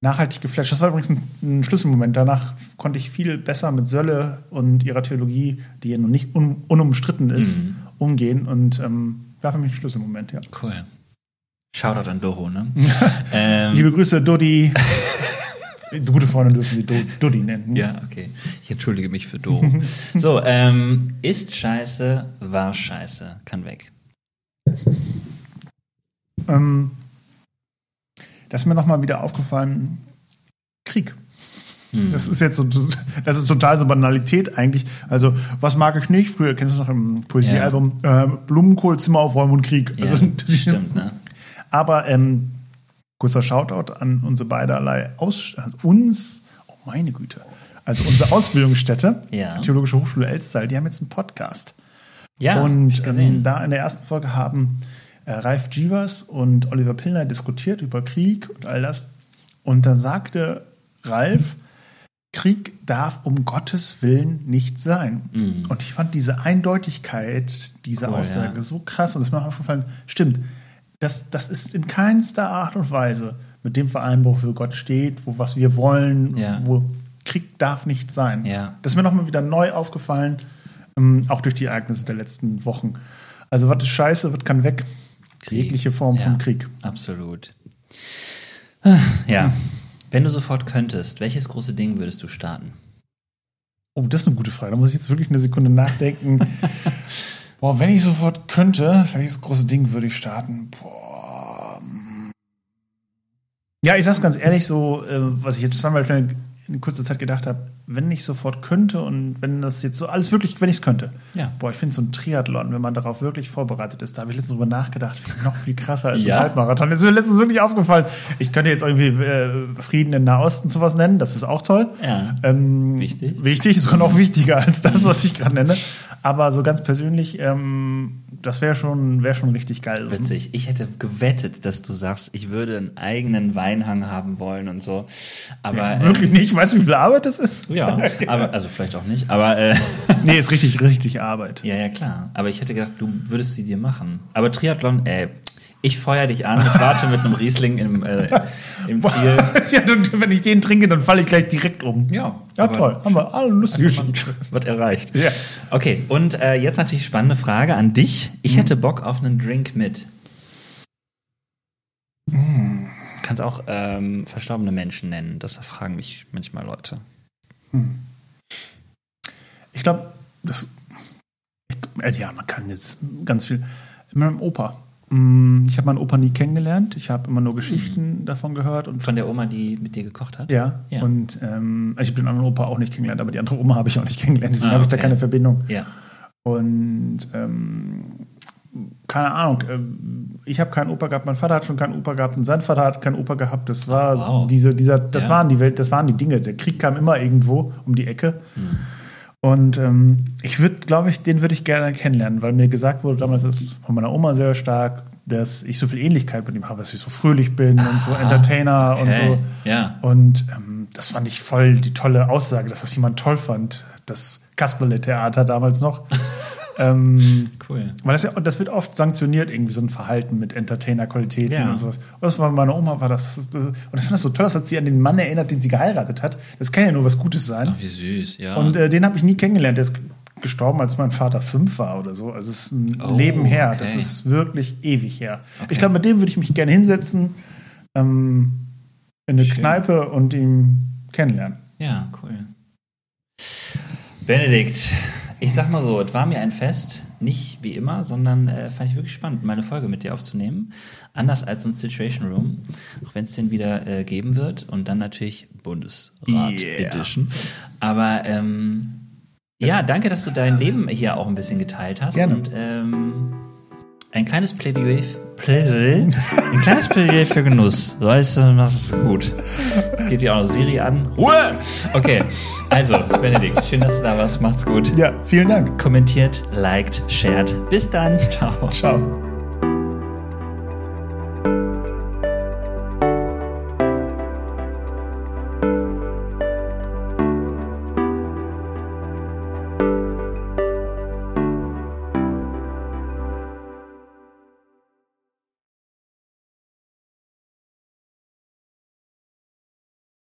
nachhaltig geflasht. Das war übrigens ein, ein Schlüsselmoment. Danach konnte ich viel besser mit Sölle und ihrer Theologie, die ja noch nicht un, unumstritten ist, umgehen. Und ähm, war für mich ein Schlüsselmoment, ja.
Cool. Shoutout an Doro, ne? ähm,
Liebe Grüße, Dodi. Gute Freunde dürfen sie Do Dodi nennen.
ja, okay. Ich entschuldige mich für Doro. so, ähm, ist scheiße, war scheiße, kann weg.
Ähm, das ist mir nochmal wieder aufgefallen, Krieg. Das ist jetzt so, das ist total so Banalität eigentlich. Also, was mag ich nicht? Früher kennst du noch im Poesiealbum äh, Blumenkohl, Zimmer aufräumen und Krieg.
Ja,
Also,
stimmt, ne?
Aber ähm, kurzer Shoutout an unsere beiderlei Aus also uns, oh meine Güte, also unsere Ausbildungsstätte,
Ja.
Theologische Hochschule Elstall, die haben jetzt einen Podcast.
Ja,
und ähm, da in der ersten Folge haben äh, Ralf Givas und Oliver Pillner diskutiert über Krieg und all das. Und da sagte Ralf, Krieg darf um Gottes Willen nicht sein. Und ich fand diese Eindeutigkeit dieser
Mhm. Cool,
Aussage
ja.
so krass und es ist mir aufgefallen, stimmt, das, das ist in keinster Art und Weise mit dem Verein, wofür Gott steht, wo was wir wollen,
Ja.
wo Krieg darf nicht sein.
Ja.
Das ist mir nochmal wieder neu aufgefallen, ähm, auch durch die Ereignisse der letzten Wochen. Also was ist scheiße, was kann weg?
Krieg.
Jegliche Form von Krieg.
Absolut. Ja. Wenn du sofort könntest, welches große Ding würdest du starten?
Oh, das ist eine gute Frage. Da muss ich jetzt wirklich eine Sekunde nachdenken. Boah, wenn ich sofort könnte, welches große Ding würde ich starten? Boah. mm. Ja, ich sag's ganz ehrlich, so, äh, was ich jetzt zweimal in kurzer Zeit gedacht habe, wenn ich sofort könnte und wenn das jetzt so alles wirklich, wenn ich es könnte.
Ja.
Boah, ich finde so ein Triathlon, wenn man darauf wirklich vorbereitet ist, da habe ich letztens drüber nachgedacht, noch viel krasser als
Ja.
ein Halbmarathon. Das ist mir letztens wirklich aufgefallen. Ich könnte jetzt irgendwie äh, Frieden im Nahosten sowas nennen, das ist auch toll.
Ja.
Ähm,
Wichtig.
Wichtig, sogar noch wichtiger als das, was ich gerade nenne. Aber so ganz persönlich, ähm, das wäre schon, wär schon richtig geil.
Witzig. Ich hätte gewettet, dass du sagst, ich würde einen eigenen Weinhang haben wollen und so. Aber
Wirklich nicht? Weißt du, wie viel Arbeit das ist?
Ähm, ja, aber also vielleicht auch nicht. Aber äh,
Nee, ist richtig, richtig Arbeit.
ja, ja klar. Aber ich hätte gedacht, du würdest sie dir machen. Aber Triathlon, ey, ich feuer dich an. Ich warte mit einem Riesling im, äh, im Ziel.
ja, dann, wenn ich den trinke, dann falle ich gleich direkt um.
Ja,
Ja, toll. Haben wir alle lustige Geschichte.
Wird erreicht.
Ja.
Okay, und äh, jetzt natürlich spannende Frage an dich. Ich hätte Bock auf einen Drink mit. Du kannst auch ähm, verstorbene Menschen nennen. Das fragen mich manchmal Leute.
Ich glaube, das. Ich, also ja, man kann jetzt ganz viel. In meinem Opa. Mm, Ich habe meinen Opa nie kennengelernt. Ich habe immer nur Geschichten davon gehört und
Von der Oma, die mit dir gekocht hat?
Ja,
Ja.
und ähm, also ich habe den anderen Opa auch nicht kennengelernt, aber die andere Oma habe ich auch nicht kennengelernt, deswegen
Ah,
habe ich da
okay.
keine Verbindung.
Ja.
Und ähm, keine Ahnung, ähm, ich habe keinen Opa gehabt, mein Vater hat schon keinen Opa gehabt und sein Vater hat keinen Opa gehabt. Das war
wow.
diese, dieser, das
Ja.
waren die Welt, das waren die Dinge. Der Krieg kam immer irgendwo um die Ecke.
Hm.
Und ähm, ich würde, glaube ich, den würde ich gerne kennenlernen, weil mir gesagt wurde damals das von meiner Oma sehr stark, dass ich so viel Ähnlichkeit mit ihm habe, dass ich so fröhlich bin und so Entertainer und
Okay.
so.
Ja.
Und ähm, das fand ich voll die tolle Aussage, dass das jemand toll fand. Das Kasperle-Theater damals noch. Ähm,
Cool.
weil das, ja, das wird oft sanktioniert, irgendwie so ein Verhalten mit Entertainer-Qualitäten
Ja.
und sowas. Und das war bei meiner Oma war das, das, das. Und ich fand das so toll, dass hat sie an den Mann erinnert, den sie geheiratet hat. Das kann ja nur was Gutes sein.
Ach, wie süß, ja.
Und äh, den habe ich nie kennengelernt. Der ist gestorben, als mein Vater fünf war oder so. Also es ist ein
Oh,
Leben her.
okay.
Das ist wirklich ewig her. Ich glaube, mit dem würde ich mich gerne hinsetzen, ähm, in eine
Schön.
Kneipe und ihn kennenlernen.
ja, cool. Benedikt, ich sag mal so, es war mir ein Fest, nicht wie immer, sondern äh, fand ich wirklich spannend, meine Folge mit dir aufzunehmen. Anders als ein Situation Room, auch wenn es den wieder äh, geben wird und dann natürlich Bundesrat
Yeah.
Edition. Aber ähm, ja, danke, dass du dein Leben hier auch ein bisschen geteilt hast.
Gerne.
Und ähm, ein kleines Plädoyer, Plädoyer ein kleines Plädoyer für Genuss. So ist das gut. Jetzt geht dir auch noch Siri an. Ruhe! Okay, also, Benedikt, schön, dass du da warst. Macht's gut.
Ja, vielen Dank.
Kommentiert, liked, shared. Bis dann. Ciao.
Ciao.